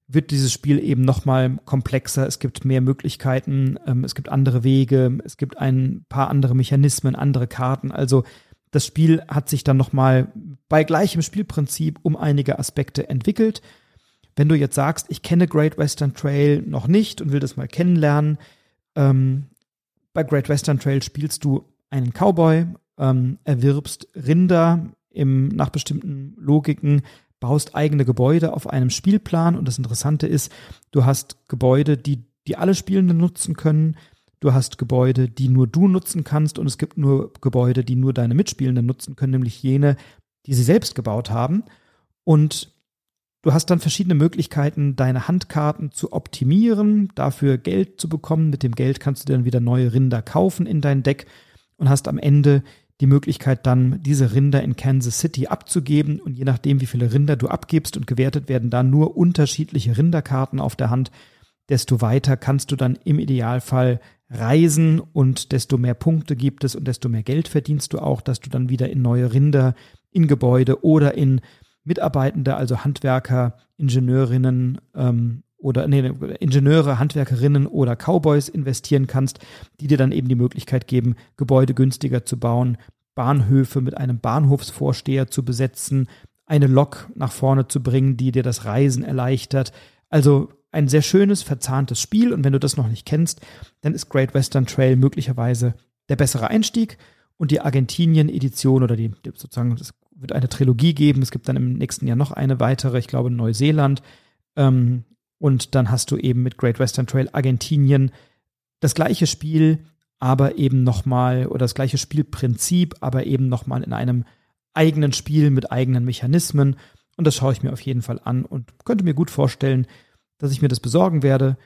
wird dieses Spiel eben nochmal komplexer. Es gibt mehr Möglichkeiten, ähm, es gibt andere Wege, es gibt ein paar andere Mechanismen, andere Karten. Also das Spiel hat sich dann nochmal bei gleichem Spielprinzip um einige Aspekte entwickelt. Wenn du jetzt sagst, ich kenne Great Western Trail noch nicht und will das mal kennenlernen, ähm, bei Great Western Trail spielst du einen Cowboy, ähm, erwirbst Rinder im, nach bestimmten Logiken, baust eigene Gebäude auf einem Spielplan und das Interessante ist, du hast Gebäude, die, die alle Spielenden nutzen können. Du hast Gebäude, die nur du nutzen kannst und es gibt nur Gebäude, die nur deine Mitspielenden nutzen können, nämlich jene, die sie selbst gebaut haben. Und Du hast dann verschiedene Möglichkeiten, deine Handkarten zu optimieren, dafür Geld zu bekommen. Mit dem Geld kannst du dann wieder neue Rinder kaufen in dein Deck und hast am Ende die Möglichkeit dann, diese Rinder in Kansas City abzugeben. Und je nachdem, wie viele Rinder du abgibst und gewertet werden da nur unterschiedliche Rinderkarten auf der Hand, desto weiter kannst du dann im Idealfall reisen und desto mehr Punkte gibt es und desto mehr Geld verdienst du auch, dass du dann wieder in neue Rinder, in Gebäude oder in Mitarbeitende, also Handwerker, Ingenieurinnen ähm, oder nee, Ingenieure, Handwerkerinnen oder Cowboys investieren kannst, die dir dann eben die Möglichkeit geben, Gebäude günstiger zu bauen, Bahnhöfe mit einem Bahnhofsvorsteher zu besetzen, eine Lok nach vorne zu bringen, die dir das Reisen erleichtert. Also ein sehr schönes, verzahntes Spiel. Und wenn du das noch nicht kennst, dann ist Great Western Trail möglicherweise der bessere Einstieg. Und die Argentinien-Edition oder die, die sozusagen, es wird eine Trilogie geben. Es gibt dann im nächsten Jahr noch eine weitere, ich glaube Neuseeland. Ähm, und dann hast du eben mit Great Western Trail Argentinien das gleiche Spiel, aber eben nochmal, oder das gleiche Spielprinzip, aber eben nochmal in einem eigenen Spiel mit eigenen Mechanismen. Und das schaue ich mir auf jeden Fall an und könnte mir gut vorstellen, dass ich mir das besorgen werde,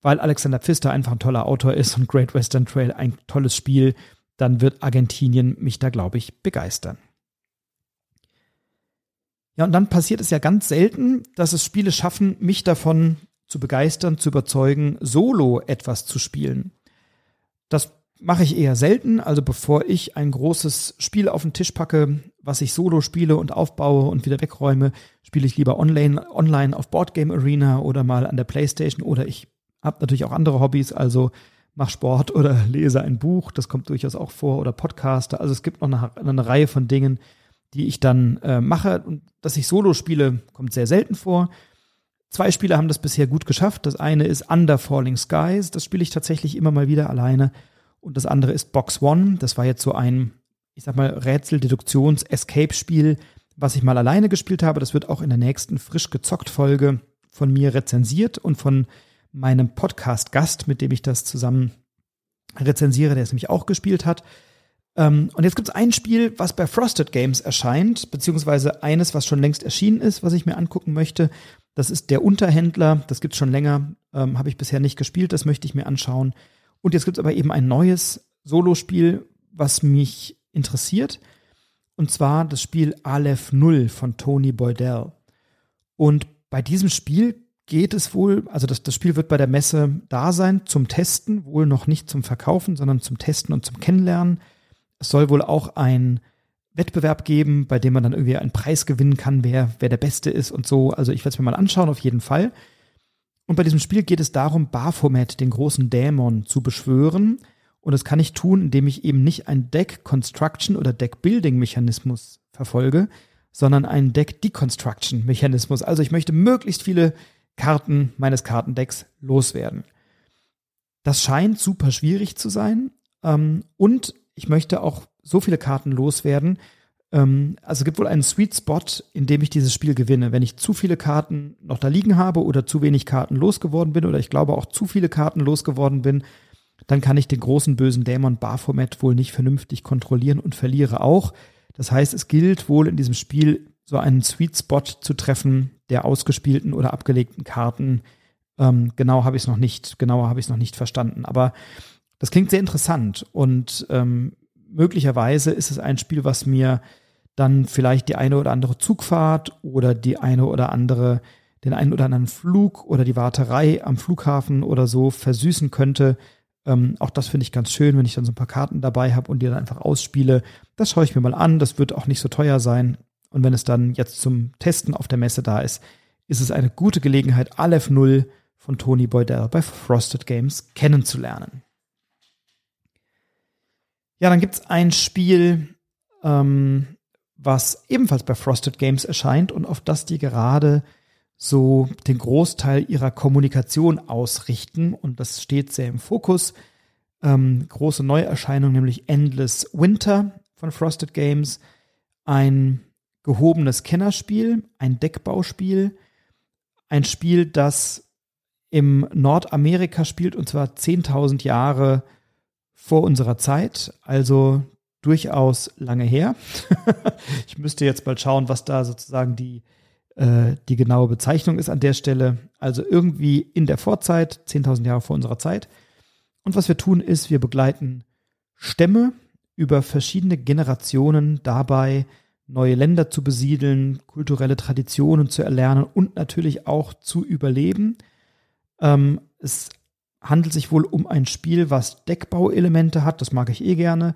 weil Alexander Pfister einfach ein toller Autor ist und Great Western Trail ein tolles Spiel, dann wird Argentinien mich da, glaube ich, begeistern. Ja, und dann passiert es ja ganz selten, dass es Spiele schaffen, mich davon zu begeistern, zu überzeugen, solo etwas zu spielen. Das mache ich eher selten. Also bevor ich ein großes Spiel auf den Tisch packe, was ich solo spiele und aufbaue und wieder wegräume, spiele ich lieber online, online auf Boardgame Arena oder mal an der Playstation oder ich habe natürlich auch andere Hobbys, also mache Sport oder lese ein Buch, das kommt durchaus auch vor, oder Podcaster. Also es gibt noch eine, eine Reihe von Dingen, die ich dann äh, mache. Und dass ich Solo spiele, kommt sehr selten vor. Zwei Spiele haben das bisher gut geschafft. Das eine ist Under Falling Skies, das spiele ich tatsächlich immer mal wieder alleine. Und das andere ist Box One. Das war jetzt so ein, ich sag mal, Rätsel-Deduktions-Escape-Spiel, was ich mal alleine gespielt habe. Das wird auch in der nächsten frisch gezockt Folge von mir rezensiert und von meinem Podcast-Gast, mit dem ich das zusammen rezensiere, der es nämlich auch gespielt hat. Ähm, und jetzt gibt es ein Spiel, was bei Frosted Games erscheint, beziehungsweise eines, was schon längst erschienen ist, was ich mir angucken möchte. Das ist der Unterhändler. Das gibt es schon länger, ähm, habe ich bisher nicht gespielt. Das möchte ich mir anschauen. Und jetzt gibt es aber eben ein neues Solospiel, was mich interessiert. Und zwar das Spiel Aleph Null von Tony Boydell. Und bei diesem Spiel geht es wohl, also das, das Spiel wird bei der Messe da sein zum Testen, wohl noch nicht zum Verkaufen, sondern zum Testen und zum Kennenlernen. Es soll wohl auch ein Wettbewerb geben, bei dem man dann irgendwie einen Preis gewinnen kann, wer, wer der Beste ist und so. Also ich werde es mir mal anschauen, auf jeden Fall. Und bei diesem Spiel geht es darum, Baphomet, den großen Dämon, zu beschwören. Und das kann ich tun, indem ich eben nicht ein Deck Construction oder Deck Building Mechanismus verfolge, sondern einen Deck Deconstruction Mechanismus. Also ich möchte möglichst viele Karten meines Kartendecks loswerden. Das scheint super schwierig zu sein. Ähm, und ich möchte auch so viele Karten loswerden. Ähm, also es gibt wohl einen Sweet Spot, in dem ich dieses Spiel gewinne. Wenn ich zu viele Karten noch da liegen habe oder zu wenig Karten losgeworden bin oder ich glaube auch zu viele Karten losgeworden bin, dann kann ich den großen bösen Dämon Baphomet wohl nicht vernünftig kontrollieren und verliere auch. Das heißt, es gilt wohl in diesem Spiel so einen Sweet Spot zu treffen der ausgespielten oder abgelegten Karten. Ähm, genau habe ich es noch nicht, genauer habe ich es noch nicht verstanden. Aber das klingt sehr interessant und ähm, möglicherweise ist es ein Spiel, was mir dann vielleicht die eine oder andere Zugfahrt oder die eine oder andere, den einen oder anderen Flug oder die Warterei am Flughafen oder so versüßen könnte. Ähm, auch das finde ich ganz schön, wenn ich dann so ein paar Karten dabei habe und die dann einfach ausspiele. Das schaue ich mir mal an. Das wird auch nicht so teuer sein. Und wenn es dann jetzt zum Testen auf der Messe da ist, ist es eine gute Gelegenheit, Aleph Null von Tony Boydell bei Frosted Games kennenzulernen. Ja, dann gibt es ein Spiel, ähm, was ebenfalls bei Frosted Games erscheint und auf das die gerade so den Großteil ihrer Kommunikation ausrichten. Und das steht sehr im Fokus. Ähm, große Neuerscheinung, nämlich Endless Winter von Frosted Games. Ein gehobenes Kennerspiel, ein Deckbauspiel, ein Spiel, das im Nordamerika spielt und zwar 10.000 Jahre vor unserer Zeit, also durchaus lange her. ich müsste jetzt bald schauen, was da sozusagen die, äh, die genaue Bezeichnung ist an der Stelle. Also irgendwie in der Vorzeit, 10.000 Jahre vor unserer Zeit. Und was wir tun ist, wir begleiten Stämme über verschiedene Generationen dabei, neue Länder zu besiedeln, kulturelle Traditionen zu erlernen und natürlich auch zu überleben. Ähm, es handelt sich wohl um ein Spiel, was Deckbauelemente hat, das mag ich eh gerne,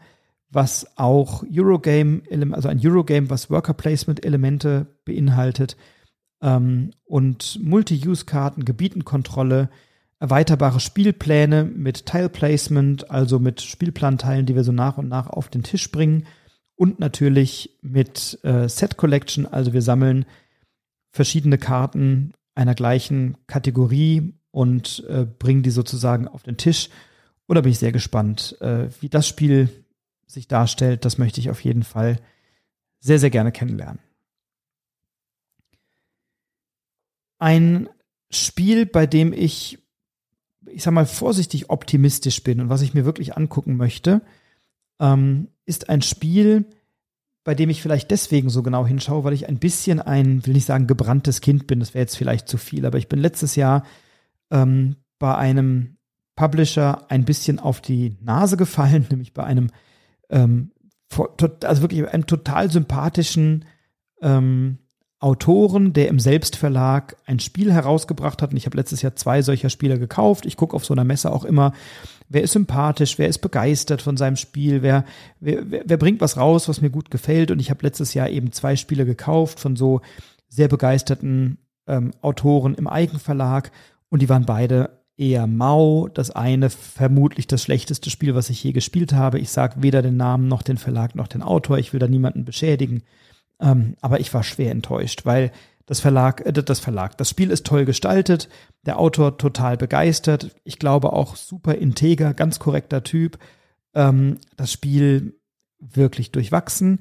was auch Eurogame, also ein Eurogame, was Worker Placement Elemente beinhaltet ähm, und Multi-Use-Karten, Gebietenkontrolle, erweiterbare Spielpläne mit Tile Placement, also mit Spielplanteilen, die wir so nach und nach auf den Tisch bringen und natürlich mit äh, Set Collection. Also wir sammeln verschiedene Karten einer gleichen Kategorie und äh, bringen die sozusagen auf den Tisch. Und da bin ich sehr gespannt, äh, wie das Spiel sich darstellt. Das möchte ich auf jeden Fall sehr, sehr gerne kennenlernen. Ein Spiel, bei dem ich, ich sag mal, vorsichtig optimistisch bin und was ich mir wirklich angucken möchte, ähm, ist ein Spiel, bei dem ich vielleicht deswegen so genau hinschaue, weil ich ein bisschen ein, will nicht sagen gebranntes Kind bin, das wäre jetzt vielleicht zu viel, aber ich bin letztes Jahr ähm, bei einem Publisher ein bisschen auf die Nase gefallen, nämlich bei einem, ähm, also wirklich einem total sympathischen ähm, Autoren, der im Selbstverlag ein Spiel herausgebracht hat. Und ich habe letztes Jahr zwei solcher Spiele gekauft. Ich gucke auf so einer Messe auch immer, wer ist sympathisch, wer ist begeistert von seinem Spiel, wer, wer, wer bringt was raus, was mir gut gefällt. Und ich habe letztes Jahr eben zwei Spiele gekauft von so sehr begeisterten ähm, Autoren im Eigenverlag. Und die waren beide eher mau. Das eine vermutlich das schlechteste Spiel, was ich je gespielt habe. Ich sage weder den Namen noch den Verlag noch den Autor. Ich will da niemanden beschädigen. Ähm, aber ich war schwer enttäuscht, weil das Verlag, äh, das Verlag, das Spiel ist toll gestaltet, der Autor total begeistert, ich glaube auch super integer, ganz korrekter Typ. Ähm, das Spiel wirklich durchwachsen.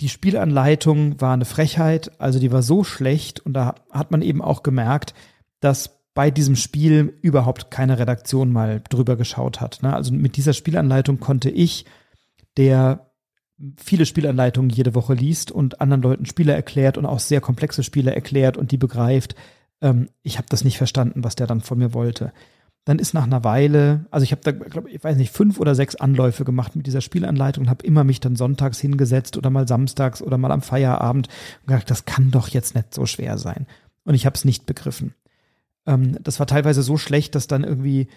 Die Spielanleitung war eine Frechheit, also die war so schlecht und da hat man eben auch gemerkt, dass bei diesem Spiel überhaupt keine Redaktion mal drüber geschaut hat. Ne? Also mit dieser Spielanleitung konnte ich, der viele Spielanleitungen jede Woche liest und anderen Leuten Spiele erklärt und auch sehr komplexe Spiele erklärt und die begreift. Ähm, ich habe das nicht verstanden, was der dann von mir wollte. Dann ist nach einer Weile, also ich habe da, glaube ich, weiß nicht, fünf oder sechs Anläufe gemacht mit dieser Spielanleitung und habe immer mich dann sonntags hingesetzt oder mal samstags oder mal am Feierabend und gedacht, das kann doch jetzt nicht so schwer sein. Und ich habe es nicht begriffen. Ähm, das war teilweise so schlecht, dass dann irgendwie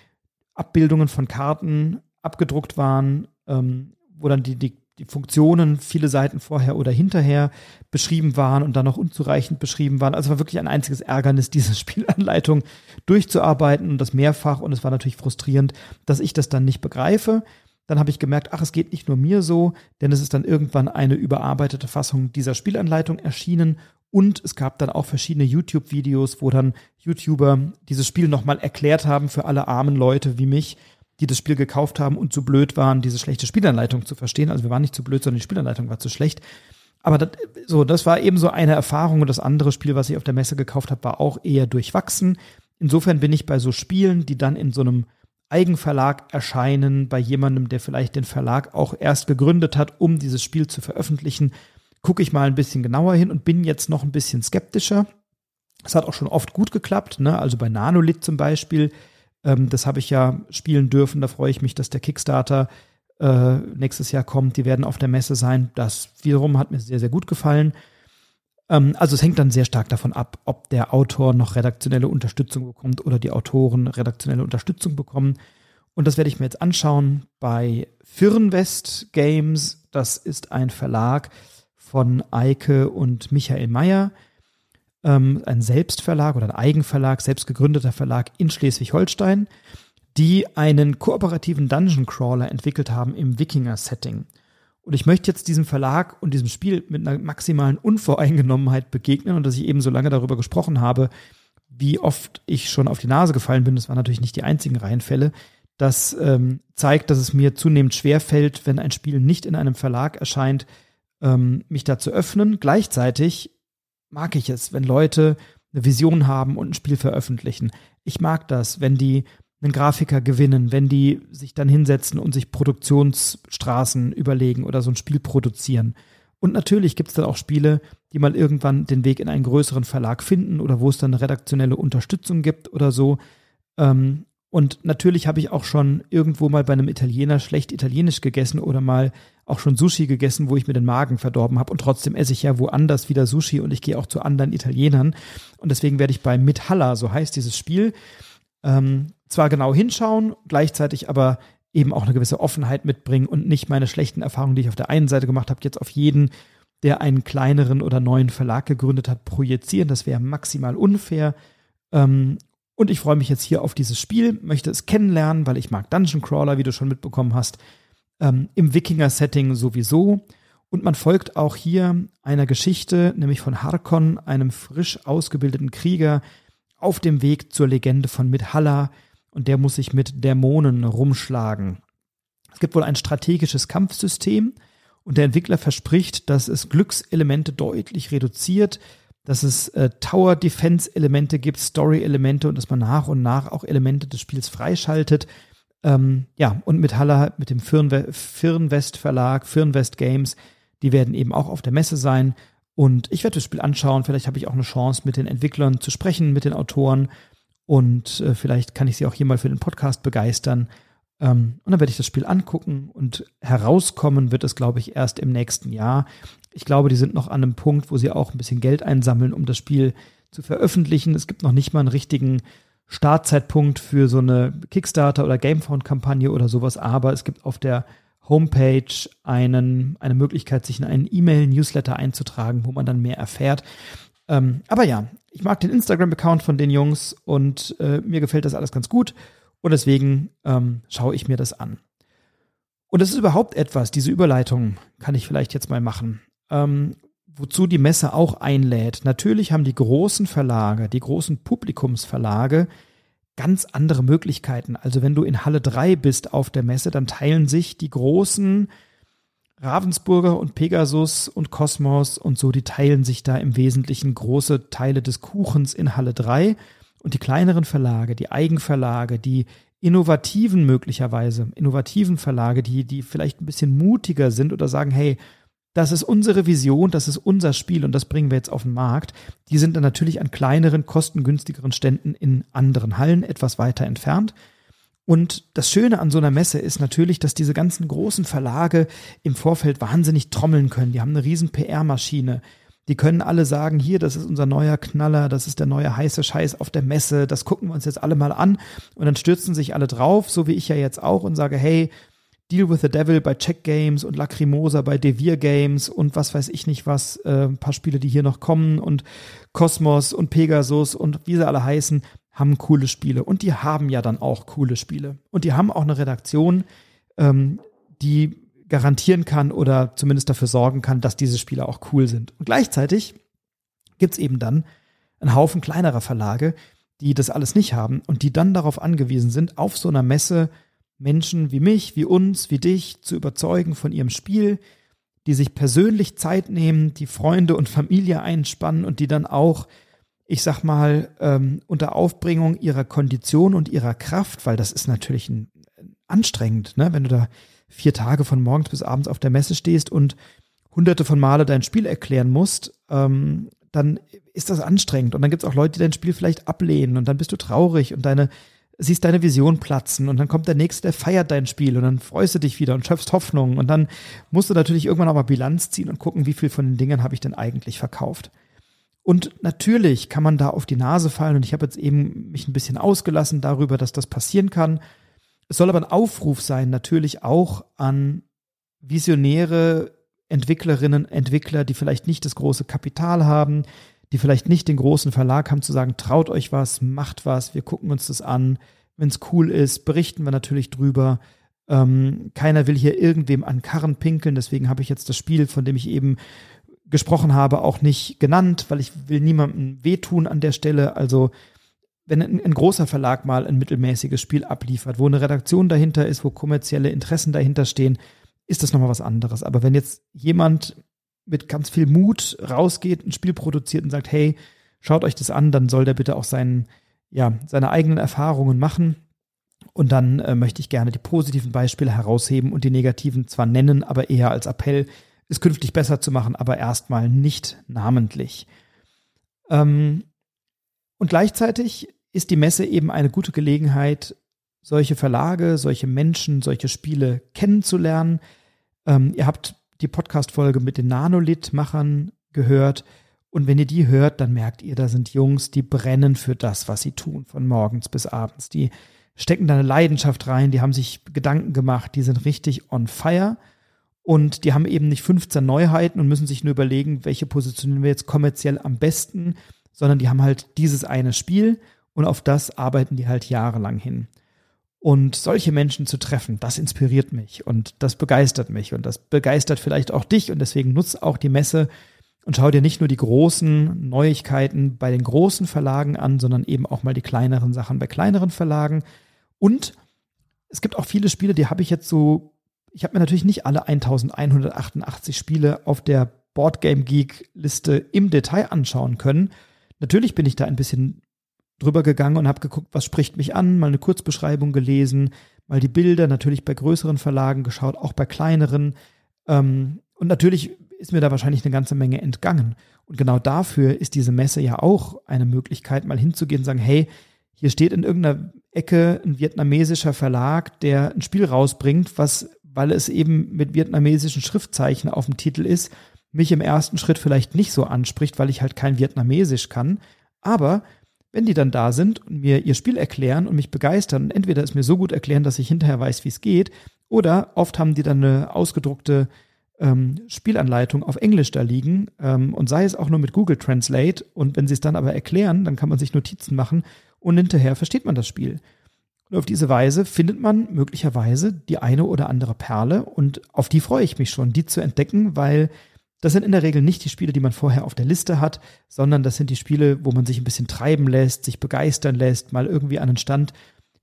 Abbildungen von Karten abgedruckt waren, ähm, wo dann die, die die Funktionen viele Seiten vorher oder hinterher beschrieben waren und dann noch unzureichend beschrieben waren. Also es war wirklich ein einziges Ärgernis, diese Spielanleitung durchzuarbeiten und das mehrfach. Und es war natürlich frustrierend, dass ich das dann nicht begreife. Dann habe ich gemerkt, ach, es geht nicht nur mir so, denn es ist dann irgendwann eine überarbeitete Fassung dieser Spielanleitung erschienen. Und es gab dann auch verschiedene YouTube-Videos, wo dann YouTuber dieses Spiel nochmal erklärt haben für alle armen Leute wie mich, die das Spiel gekauft haben und zu blöd waren, diese schlechte Spielanleitung zu verstehen. Also wir waren nicht zu blöd, sondern die Spielanleitung war zu schlecht. Aber das, so, das war eben so eine Erfahrung und das andere Spiel, was ich auf der Messe gekauft habe, war auch eher durchwachsen. Insofern bin ich bei so Spielen, die dann in so einem Eigenverlag erscheinen, bei jemandem, der vielleicht den Verlag auch erst gegründet hat, um dieses Spiel zu veröffentlichen, gucke ich mal ein bisschen genauer hin und bin jetzt noch ein bisschen skeptischer. Es hat auch schon oft gut geklappt, ne? Also bei Nanolith zum Beispiel ähm, das habe ich ja spielen dürfen. Da freue ich mich, dass der Kickstarter äh, nächstes Jahr kommt. Die werden auf der Messe sein. Das wiederum hat mir sehr, sehr gut gefallen. Ähm, also es hängt dann sehr stark davon ab, ob der Autor noch redaktionelle Unterstützung bekommt oder die Autoren redaktionelle Unterstützung bekommen. Und das werde ich mir jetzt anschauen bei Firnwest Games. Das ist ein Verlag von Eike und Michael Meyer ähm, ein Selbstverlag oder ein Eigenverlag, selbst gegründeter Verlag in Schleswig-Holstein, die einen kooperativen Dungeon Crawler entwickelt haben im Wikinger-Setting. Und ich möchte jetzt diesem Verlag und diesem Spiel mit einer maximalen Unvoreingenommenheit begegnen und dass ich eben so lange darüber gesprochen habe, wie oft ich schon auf die Nase gefallen bin. Das waren natürlich nicht die einzigen Reihenfälle. Das ähm, zeigt, dass es mir zunehmend schwer fällt, wenn ein Spiel nicht in einem Verlag erscheint, ähm, mich da zu öffnen. Gleichzeitig mag ich es, wenn Leute eine Vision haben und ein Spiel veröffentlichen. Ich mag das, wenn die einen Grafiker gewinnen, wenn die sich dann hinsetzen und sich Produktionsstraßen überlegen oder so ein Spiel produzieren. Und natürlich gibt es dann auch Spiele, die mal irgendwann den Weg in einen größeren Verlag finden oder wo es dann eine redaktionelle Unterstützung gibt oder so. Ähm, und natürlich habe ich auch schon irgendwo mal bei einem Italiener schlecht Italienisch gegessen oder mal auch schon Sushi gegessen, wo ich mir den Magen verdorben habe. Und trotzdem esse ich ja woanders wieder Sushi und ich gehe auch zu anderen Italienern. Und deswegen werde ich bei Mithalla, so heißt dieses Spiel, ähm, zwar genau hinschauen, gleichzeitig aber eben auch eine gewisse Offenheit mitbringen und nicht meine schlechten Erfahrungen, die ich auf der einen Seite gemacht habe, jetzt auf jeden, der einen kleineren oder neuen Verlag gegründet hat, projizieren. Das wäre maximal unfair. Ähm, und ich freue mich jetzt hier auf dieses Spiel, möchte es kennenlernen, weil ich mag Dungeon Crawler, wie du schon mitbekommen hast, ähm, im Wikinger-Setting sowieso. Und man folgt auch hier einer Geschichte, nämlich von Harkon, einem frisch ausgebildeten Krieger, auf dem Weg zur Legende von Midhalla und der muss sich mit Dämonen rumschlagen. Es gibt wohl ein strategisches Kampfsystem und der Entwickler verspricht, dass es Glückselemente deutlich reduziert, dass es äh, Tower Defense Elemente gibt, Story Elemente und dass man nach und nach auch Elemente des Spiels freischaltet. Ähm, ja, und mit Haller, mit dem Firnwest Verlag, Firnwest Games, die werden eben auch auf der Messe sein. Und ich werde das Spiel anschauen. Vielleicht habe ich auch eine Chance, mit den Entwicklern zu sprechen, mit den Autoren. Und äh, vielleicht kann ich sie auch hier mal für den Podcast begeistern. Ähm, und dann werde ich das Spiel angucken und herauskommen wird es, glaube ich, erst im nächsten Jahr. Ich glaube, die sind noch an einem Punkt, wo sie auch ein bisschen Geld einsammeln, um das Spiel zu veröffentlichen. Es gibt noch nicht mal einen richtigen Startzeitpunkt für so eine Kickstarter- oder Gamefound-Kampagne oder sowas, aber es gibt auf der Homepage einen, eine Möglichkeit, sich in einen E-Mail-Newsletter einzutragen, wo man dann mehr erfährt. Ähm, aber ja, ich mag den Instagram-Account von den Jungs und äh, mir gefällt das alles ganz gut und deswegen ähm, schaue ich mir das an. Und das ist überhaupt etwas, diese Überleitung kann ich vielleicht jetzt mal machen, ähm, wozu die Messe auch einlädt. Natürlich haben die großen Verlage, die großen Publikumsverlage ganz andere Möglichkeiten. Also wenn du in Halle 3 bist auf der Messe, dann teilen sich die großen Ravensburger und Pegasus und Kosmos und so, die teilen sich da im Wesentlichen große Teile des Kuchens in Halle 3 und die kleineren Verlage, die Eigenverlage, die innovativen möglicherweise, innovativen Verlage, die, die vielleicht ein bisschen mutiger sind oder sagen, hey, das ist unsere Vision, das ist unser Spiel und das bringen wir jetzt auf den Markt. Die sind dann natürlich an kleineren, kostengünstigeren Ständen in anderen Hallen etwas weiter entfernt. Und das Schöne an so einer Messe ist natürlich, dass diese ganzen großen Verlage im Vorfeld wahnsinnig trommeln können. Die haben eine riesen PR-Maschine. Die können alle sagen, hier, das ist unser neuer Knaller, das ist der neue heiße Scheiß auf der Messe, das gucken wir uns jetzt alle mal an. Und dann stürzen sich alle drauf, so wie ich ja jetzt auch, und sage, hey, Deal with the Devil bei Check Games und Lacrimosa bei Devir Games und was weiß ich nicht was, äh, ein paar Spiele, die hier noch kommen und Cosmos und Pegasus und wie sie alle heißen, haben coole Spiele und die haben ja dann auch coole Spiele und die haben auch eine Redaktion, ähm, die garantieren kann oder zumindest dafür sorgen kann, dass diese Spiele auch cool sind. Und gleichzeitig gibt es eben dann einen Haufen kleinerer Verlage, die das alles nicht haben und die dann darauf angewiesen sind, auf so einer Messe Menschen wie mich, wie uns, wie dich zu überzeugen von ihrem Spiel, die sich persönlich Zeit nehmen, die Freunde und Familie einspannen und die dann auch ich sag mal, ähm, unter Aufbringung ihrer Kondition und ihrer Kraft, weil das ist natürlich ein, anstrengend, ne? wenn du da vier Tage von morgens bis abends auf der Messe stehst und hunderte von Male dein Spiel erklären musst, ähm, dann ist das anstrengend. Und dann gibt es auch Leute, die dein Spiel vielleicht ablehnen und dann bist du traurig und deine, siehst deine Vision platzen und dann kommt der nächste, der feiert dein Spiel und dann freust du dich wieder und schöpfst Hoffnung und dann musst du natürlich irgendwann auch mal Bilanz ziehen und gucken, wie viel von den Dingen habe ich denn eigentlich verkauft. Und natürlich kann man da auf die Nase fallen und ich habe jetzt eben mich ein bisschen ausgelassen darüber, dass das passieren kann. Es soll aber ein Aufruf sein, natürlich auch an visionäre Entwicklerinnen, Entwickler, die vielleicht nicht das große Kapital haben, die vielleicht nicht den großen Verlag haben, zu sagen, traut euch was, macht was, wir gucken uns das an. Wenn es cool ist, berichten wir natürlich drüber. Ähm, keiner will hier irgendwem an Karren pinkeln, deswegen habe ich jetzt das Spiel, von dem ich eben gesprochen habe, auch nicht genannt, weil ich will niemandem wehtun an der Stelle. Also wenn ein, ein, großer Verlag mal ein mittelmäßiges Spiel abliefert, wo eine Redaktion dahinter ist, wo kommerzielle Interessen dahinter stehen, ist das nochmal was anderes. Aber wenn jetzt jemand mit ganz viel Mut rausgeht, ein Spiel produziert und sagt, hey, schaut euch das an, dann soll der bitte auch seinen, ja, seine eigenen Erfahrungen machen. Und dann äh, möchte ich gerne die positiven Beispiele herausheben und die negativen zwar nennen, aber eher als Appell, es künftig besser zu machen, aber erstmal nicht namentlich. Ähm, und gleichzeitig ist die Messe eben eine gute Gelegenheit, solche Verlage, solche Menschen, solche Spiele kennenzulernen. Ähm, ihr habt die Podcast-Folge mit den Nanolith-Machern gehört. Und wenn ihr die hört, dann merkt ihr, da sind Jungs, die brennen für das, was sie tun, von morgens bis abends. Die stecken da eine Leidenschaft rein, die haben sich Gedanken gemacht, die sind richtig on fire. Und die haben eben nicht 15 Neuheiten und müssen sich nur überlegen, welche positionieren wir jetzt kommerziell am besten, sondern die haben halt dieses eine Spiel und auf das arbeiten die halt jahrelang hin. Und solche Menschen zu treffen, das inspiriert mich und das begeistert mich und das begeistert vielleicht auch dich und deswegen nutze auch die Messe und schau dir nicht nur die großen Neuigkeiten bei den großen Verlagen an, sondern eben auch mal die kleineren Sachen bei kleineren Verlagen. Und es gibt auch viele Spiele, die habe ich jetzt so, ich habe mir natürlich nicht alle 1188 Spiele auf der Boardgame Geek Liste im Detail anschauen können. Natürlich bin ich da ein bisschen drüber gegangen und habe geguckt, was spricht mich an, mal eine Kurzbeschreibung gelesen, mal die Bilder, natürlich bei größeren Verlagen geschaut, auch bei kleineren. Ähm, und natürlich ist mir da wahrscheinlich eine ganze Menge entgangen. Und genau dafür ist diese Messe ja auch eine Möglichkeit, mal hinzugehen und sagen, hey, hier steht in irgendeiner Ecke ein vietnamesischer Verlag, der ein Spiel rausbringt, was, weil es eben mit vietnamesischen Schriftzeichen auf dem Titel ist, mich im ersten Schritt vielleicht nicht so anspricht, weil ich halt kein Vietnamesisch kann. Aber wenn die dann da sind und mir ihr Spiel erklären und mich begeistern und entweder es mir so gut erklären, dass ich hinterher weiß, wie es geht, oder oft haben die dann eine ausgedruckte ähm, Spielanleitung auf Englisch da liegen ähm, und sei es auch nur mit Google Translate und wenn sie es dann aber erklären, dann kann man sich Notizen machen und hinterher versteht man das Spiel. Und auf diese Weise findet man möglicherweise die eine oder andere Perle und auf die freue ich mich schon, die zu entdecken, weil das sind in der Regel nicht die Spiele, die man vorher auf der Liste hat, sondern das sind die Spiele, wo man sich ein bisschen treiben lässt, sich begeistern lässt, mal irgendwie den Stand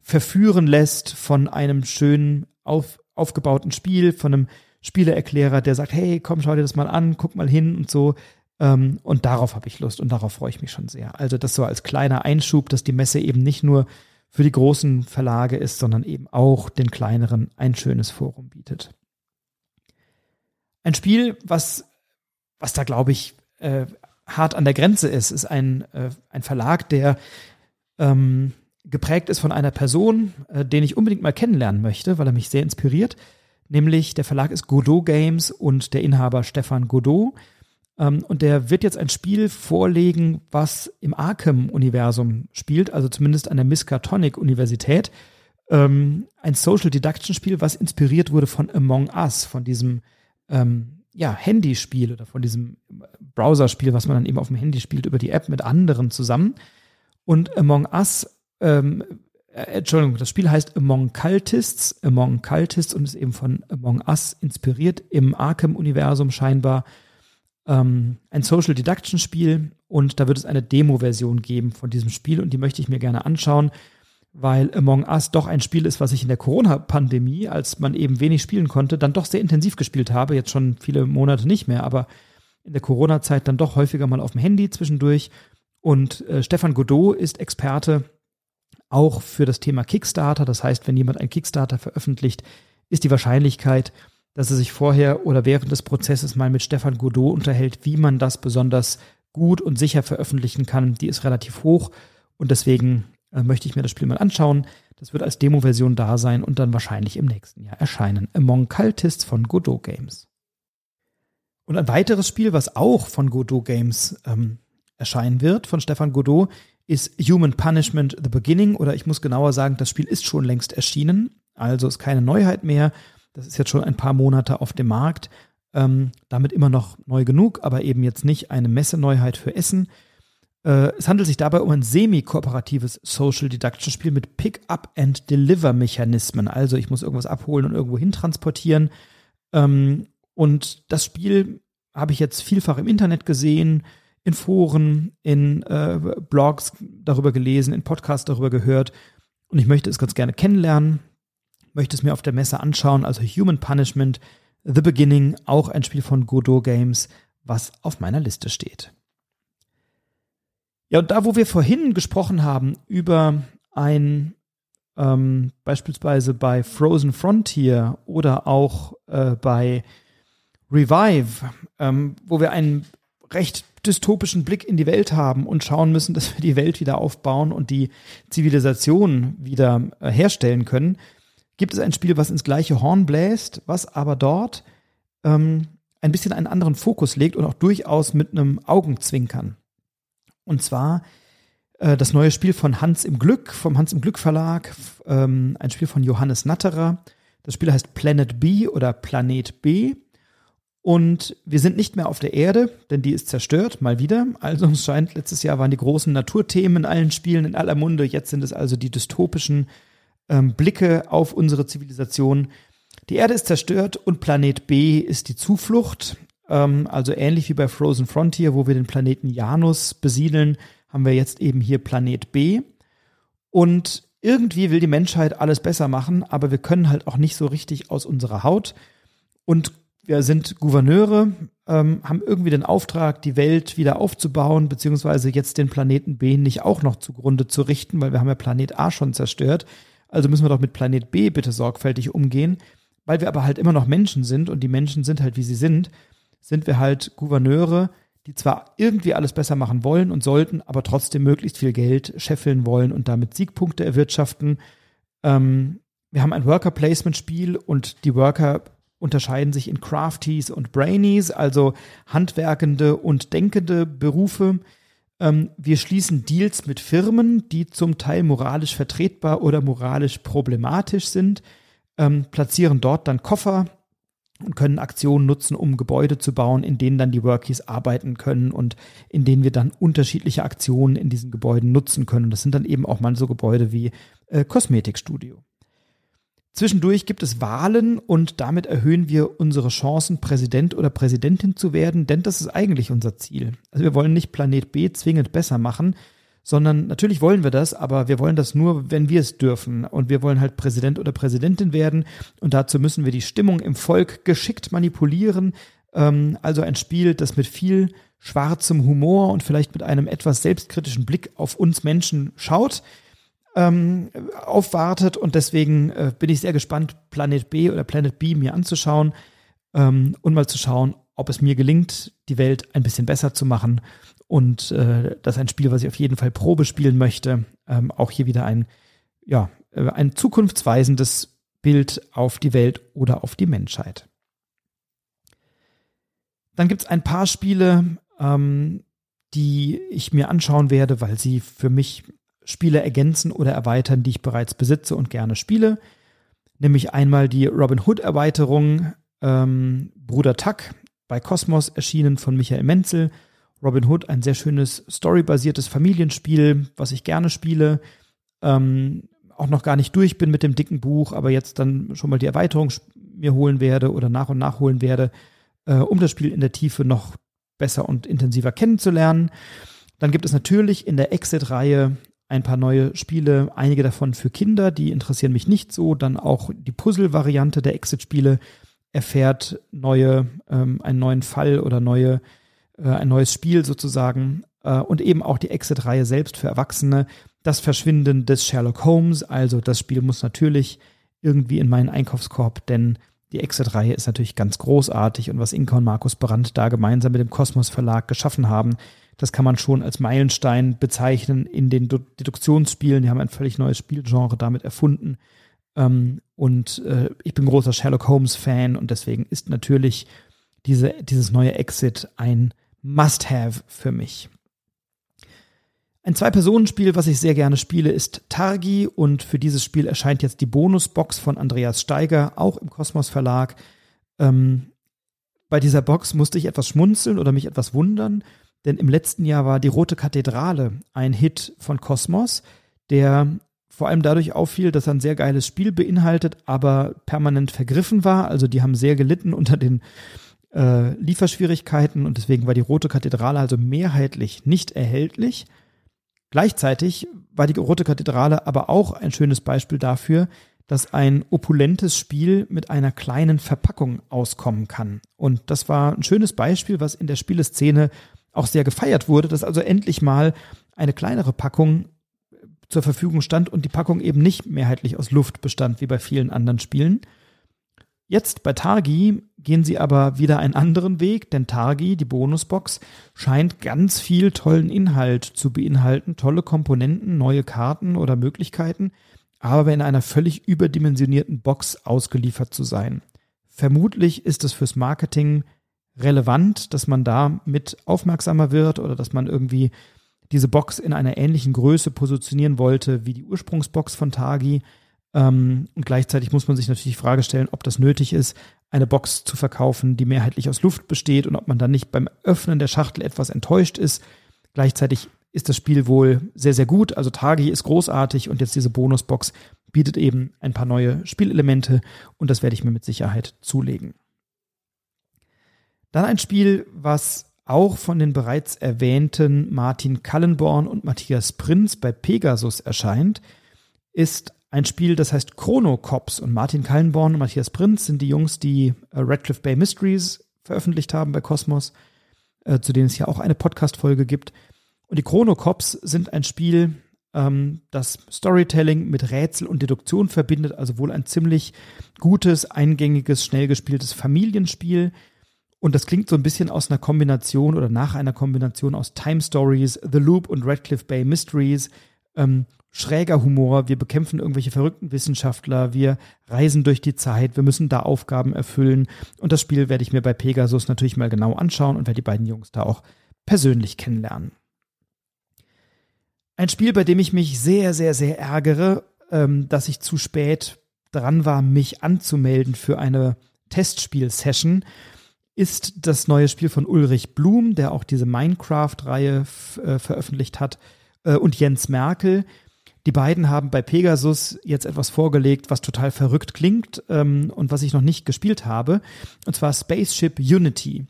verführen lässt von einem schönen auf, aufgebauten Spiel, von einem Spieleerklärer, der sagt, hey, komm, schau dir das mal an, guck mal hin und so. Ähm, und darauf habe ich Lust und darauf freue ich mich schon sehr. Also das so als kleiner Einschub, dass die Messe eben nicht nur für die großen Verlage ist, sondern eben auch den kleineren ein schönes Forum bietet. Ein Spiel, was was da, glaube ich, äh, hart an der Grenze ist, ist ein, äh, ein Verlag, der ähm, geprägt ist von einer Person, äh, den ich unbedingt mal kennenlernen möchte, weil er mich sehr inspiriert. Nämlich der Verlag ist Godot Games und der Inhaber Stefan Godot. Ähm, und der wird jetzt ein Spiel vorlegen, was im Arkham-Universum spielt, also zumindest an der Miskatonic-Universität. Ähm, ein Social Deduction-Spiel, was inspiriert wurde von Among Us, von diesem ähm, ja, Handyspiel oder von diesem Browserspiel, was man dann eben auf dem Handy spielt, über die App mit anderen zusammen. Und Among Us, ähm, äh, Entschuldigung, das Spiel heißt Among Cultists, Among Cultists und ist eben von Among Us inspiriert im Arkham-Universum scheinbar. Ähm, ein Social Deduction Spiel und da wird es eine Demo-Version geben von diesem Spiel und die möchte ich mir gerne anschauen weil Among Us doch ein Spiel ist, was ich in der Corona-Pandemie, als man eben wenig spielen konnte, dann doch sehr intensiv gespielt habe. Jetzt schon viele Monate nicht mehr, aber in der Corona-Zeit dann doch häufiger mal auf dem Handy zwischendurch. Und äh, Stefan Godot ist Experte auch für das Thema Kickstarter. Das heißt, wenn jemand ein Kickstarter veröffentlicht, ist die Wahrscheinlichkeit, dass er sich vorher oder während des Prozesses mal mit Stefan Godot unterhält, wie man das besonders gut und sicher veröffentlichen kann, die ist relativ hoch. Und deswegen möchte ich mir das Spiel mal anschauen. Das wird als Demo-Version da sein und dann wahrscheinlich im nächsten Jahr erscheinen. Among Cultists von Godot Games. Und ein weiteres Spiel, was auch von Godot Games ähm, erscheinen wird, von Stefan Godot, ist Human Punishment The Beginning. Oder ich muss genauer sagen, das Spiel ist schon längst erschienen. Also ist keine Neuheit mehr. Das ist jetzt schon ein paar Monate auf dem Markt. Ähm, damit immer noch neu genug, aber eben jetzt nicht eine Messeneuheit für Essen. Äh, es handelt sich dabei um ein semi-kooperatives Social Deduction Spiel mit Pick-up and Deliver-Mechanismen. Also ich muss irgendwas abholen und irgendwo hin transportieren. Ähm, und das Spiel habe ich jetzt vielfach im Internet gesehen, in Foren, in äh, Blogs darüber gelesen, in Podcasts darüber gehört. Und ich möchte es ganz gerne kennenlernen, möchte es mir auf der Messe anschauen. Also Human Punishment, The Beginning, auch ein Spiel von Godot Games, was auf meiner Liste steht. Ja, und da, wo wir vorhin gesprochen haben über ein ähm, beispielsweise bei Frozen Frontier oder auch äh, bei Revive, ähm, wo wir einen recht dystopischen Blick in die Welt haben und schauen müssen, dass wir die Welt wieder aufbauen und die Zivilisation wieder äh, herstellen können, gibt es ein Spiel, was ins gleiche Horn bläst, was aber dort ähm, ein bisschen einen anderen Fokus legt und auch durchaus mit einem Augenzwinkern. Und zwar äh, das neue Spiel von Hans im Glück, vom Hans im Glück Verlag, ähm, ein Spiel von Johannes Natterer. Das Spiel heißt Planet B oder Planet B. Und wir sind nicht mehr auf der Erde, denn die ist zerstört, mal wieder. Also es scheint, letztes Jahr waren die großen Naturthemen in allen Spielen in aller Munde. Jetzt sind es also die dystopischen ähm, Blicke auf unsere Zivilisation. Die Erde ist zerstört und Planet B ist die Zuflucht. Ähm, also ähnlich wie bei Frozen Frontier, wo wir den Planeten Janus besiedeln, haben wir jetzt eben hier Planet B. Und irgendwie will die Menschheit alles besser machen, aber wir können halt auch nicht so richtig aus unserer Haut. Und wir sind Gouverneure, ähm, haben irgendwie den Auftrag, die Welt wieder aufzubauen, beziehungsweise jetzt den Planeten B nicht auch noch zugrunde zu richten, weil wir haben ja Planet A schon zerstört. Also müssen wir doch mit Planet B bitte sorgfältig umgehen. Weil wir aber halt immer noch Menschen sind und die Menschen sind halt, wie sie sind, sind wir halt Gouverneure, die zwar irgendwie alles besser machen wollen und sollten, aber trotzdem möglichst viel Geld scheffeln wollen und damit Siegpunkte erwirtschaften. Ähm, wir haben ein Worker-Placement-Spiel und die Worker unterscheiden sich in Crafties und Brainies, also handwerkende und denkende Berufe. Ähm, wir schließen Deals mit Firmen, die zum Teil moralisch vertretbar oder moralisch problematisch sind, ähm, platzieren dort dann Koffer und können Aktionen nutzen, um Gebäude zu bauen, in denen dann die Workies arbeiten können und in denen wir dann unterschiedliche Aktionen in diesen Gebäuden nutzen können. Das sind dann eben auch mal so Gebäude wie äh, Kosmetikstudio. Zwischendurch gibt es Wahlen und damit erhöhen wir unsere Chancen, Präsident oder Präsidentin zu werden, denn das ist eigentlich unser Ziel. Also wir wollen nicht Planet B zwingend besser machen, sondern natürlich wollen wir das, aber wir wollen das nur, wenn wir es dürfen. Und wir wollen halt Präsident oder Präsidentin werden. Und dazu müssen wir die Stimmung im Volk geschickt manipulieren. Ähm, also ein Spiel, das mit viel schwarzem Humor und vielleicht mit einem etwas selbstkritischen Blick auf uns Menschen schaut, ähm, aufwartet. Und deswegen äh, bin ich sehr gespannt, Planet B oder Planet B mir anzuschauen ähm, und mal zu schauen, ob es mir gelingt, die Welt ein bisschen besser zu machen und äh, das ist ein Spiel, was ich auf jeden Fall Probe spielen möchte. Ähm, auch hier wieder ein, ja, äh, ein zukunftsweisendes Bild auf die Welt oder auf die Menschheit. Dann gibt es ein paar Spiele, ähm, die ich mir anschauen werde, weil sie für mich Spiele ergänzen oder erweitern, die ich bereits besitze und gerne spiele. Nämlich einmal die Robin Hood Erweiterung ähm, Bruder Tuck bei Cosmos erschienen von Michael Menzel Robin Hood, ein sehr schönes storybasiertes Familienspiel, was ich gerne spiele. Ähm, auch noch gar nicht durch bin mit dem dicken Buch, aber jetzt dann schon mal die Erweiterung mir holen werde oder nach und nach holen werde, äh, um das Spiel in der Tiefe noch besser und intensiver kennenzulernen. Dann gibt es natürlich in der Exit-Reihe ein paar neue Spiele, einige davon für Kinder, die interessieren mich nicht so. Dann auch die Puzzle-Variante der Exit-Spiele erfährt neue, ähm, einen neuen Fall oder neue ein neues Spiel sozusagen äh, und eben auch die Exit-Reihe selbst für Erwachsene. Das Verschwinden des Sherlock Holmes, also das Spiel muss natürlich irgendwie in meinen Einkaufskorb, denn die Exit-Reihe ist natürlich ganz großartig und was Inka und Markus Brandt da gemeinsam mit dem Kosmos Verlag geschaffen haben, das kann man schon als Meilenstein bezeichnen in den Deduktionsspielen. Die haben ein völlig neues Spielgenre damit erfunden. Ähm, und äh, ich bin großer Sherlock Holmes-Fan und deswegen ist natürlich diese, dieses neue Exit ein Must-Have für mich. Ein Zwei-Personen-Spiel, was ich sehr gerne spiele, ist Targi und für dieses Spiel erscheint jetzt die Bonusbox von Andreas Steiger, auch im Kosmos Verlag. Ähm, bei dieser Box musste ich etwas schmunzeln oder mich etwas wundern, denn im letzten Jahr war die Rote Kathedrale ein Hit von Kosmos, der vor allem dadurch auffiel, dass er ein sehr geiles Spiel beinhaltet, aber permanent vergriffen war. Also die haben sehr gelitten unter den äh, Lieferschwierigkeiten und deswegen war die Rote Kathedrale also mehrheitlich nicht erhältlich. Gleichzeitig war die Rote Kathedrale aber auch ein schönes Beispiel dafür, dass ein opulentes Spiel mit einer kleinen Verpackung auskommen kann. Und das war ein schönes Beispiel, was in der Spieleszene auch sehr gefeiert wurde, dass also endlich mal eine kleinere Packung zur Verfügung stand und die Packung eben nicht mehrheitlich aus Luft bestand, wie bei vielen anderen Spielen. Jetzt bei Targi gehen sie aber wieder einen anderen Weg, denn Targi, die Bonusbox, scheint ganz viel tollen Inhalt zu beinhalten, tolle Komponenten, neue Karten oder Möglichkeiten, aber in einer völlig überdimensionierten Box ausgeliefert zu sein. Vermutlich ist es fürs Marketing relevant, dass man da mit aufmerksamer wird oder dass man irgendwie diese Box in einer ähnlichen Größe positionieren wollte wie die Ursprungsbox von Targi. Ähm, und gleichzeitig muss man sich natürlich die Frage stellen, ob das nötig ist, eine Box zu verkaufen, die mehrheitlich aus Luft besteht und ob man dann nicht beim Öffnen der Schachtel etwas enttäuscht ist. Gleichzeitig ist das Spiel wohl sehr, sehr gut. Also Tagi ist großartig und jetzt diese Bonusbox bietet eben ein paar neue Spielelemente und das werde ich mir mit Sicherheit zulegen. Dann ein Spiel, was auch von den bereits erwähnten Martin Kallenborn und Matthias Prinz bei Pegasus erscheint, ist ein Spiel, das heißt Chrono Cops. Und Martin Kallenborn und Matthias Prinz sind die Jungs, die äh, Radcliffe Bay Mysteries veröffentlicht haben bei Cosmos, äh, zu denen es ja auch eine Podcast-Folge gibt. Und die Chrono Cops sind ein Spiel, ähm, das Storytelling mit Rätsel und Deduktion verbindet, also wohl ein ziemlich gutes, eingängiges, schnell gespieltes Familienspiel. Und das klingt so ein bisschen aus einer Kombination oder nach einer Kombination aus Time Stories, The Loop und Radcliffe Bay Mysteries. Ähm, schräger Humor, wir bekämpfen irgendwelche verrückten Wissenschaftler, wir reisen durch die Zeit, wir müssen da Aufgaben erfüllen. Und das Spiel werde ich mir bei Pegasus natürlich mal genau anschauen und werde die beiden Jungs da auch persönlich kennenlernen. Ein Spiel, bei dem ich mich sehr, sehr, sehr ärgere, ähm, dass ich zu spät dran war, mich anzumelden für eine Testspiel-Session, ist das neue Spiel von Ulrich Blum, der auch diese Minecraft-Reihe äh, veröffentlicht hat, äh, und Jens Merkel. Die beiden haben bei Pegasus jetzt etwas vorgelegt, was total verrückt klingt ähm, und was ich noch nicht gespielt habe, und zwar Spaceship Unity.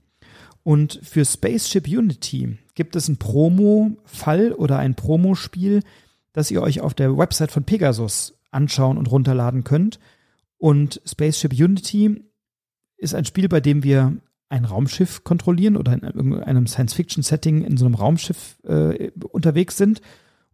Und für Spaceship Unity gibt es einen Promo-Fall oder ein Promospiel, das ihr euch auf der Website von Pegasus anschauen und runterladen könnt. Und Spaceship Unity ist ein Spiel, bei dem wir ein Raumschiff kontrollieren oder in einem Science-Fiction-Setting in so einem Raumschiff äh, unterwegs sind.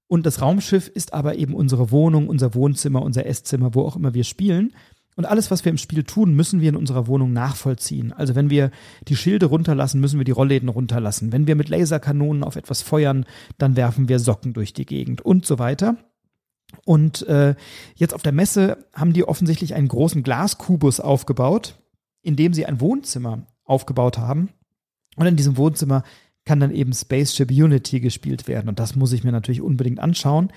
Und das Raumschiff ist aber eben unsere Wohnung, unser Wohnzimmer, unser Esszimmer, wo auch immer wir spielen. Und alles, was wir im Spiel tun, müssen wir in unserer Wohnung nachvollziehen. Also wenn wir die Schilde runterlassen, müssen wir die Rollläden runterlassen. Wenn wir mit Laserkanonen auf etwas feuern, dann werfen wir Socken durch die Gegend und so weiter. Und äh, jetzt auf der Messe haben die offensichtlich einen großen Glaskubus aufgebaut, in dem sie ein Wohnzimmer aufgebaut haben. Und in diesem Wohnzimmer kann dann eben Spaceship Unity gespielt werden. Und das muss ich mir natürlich unbedingt anschauen.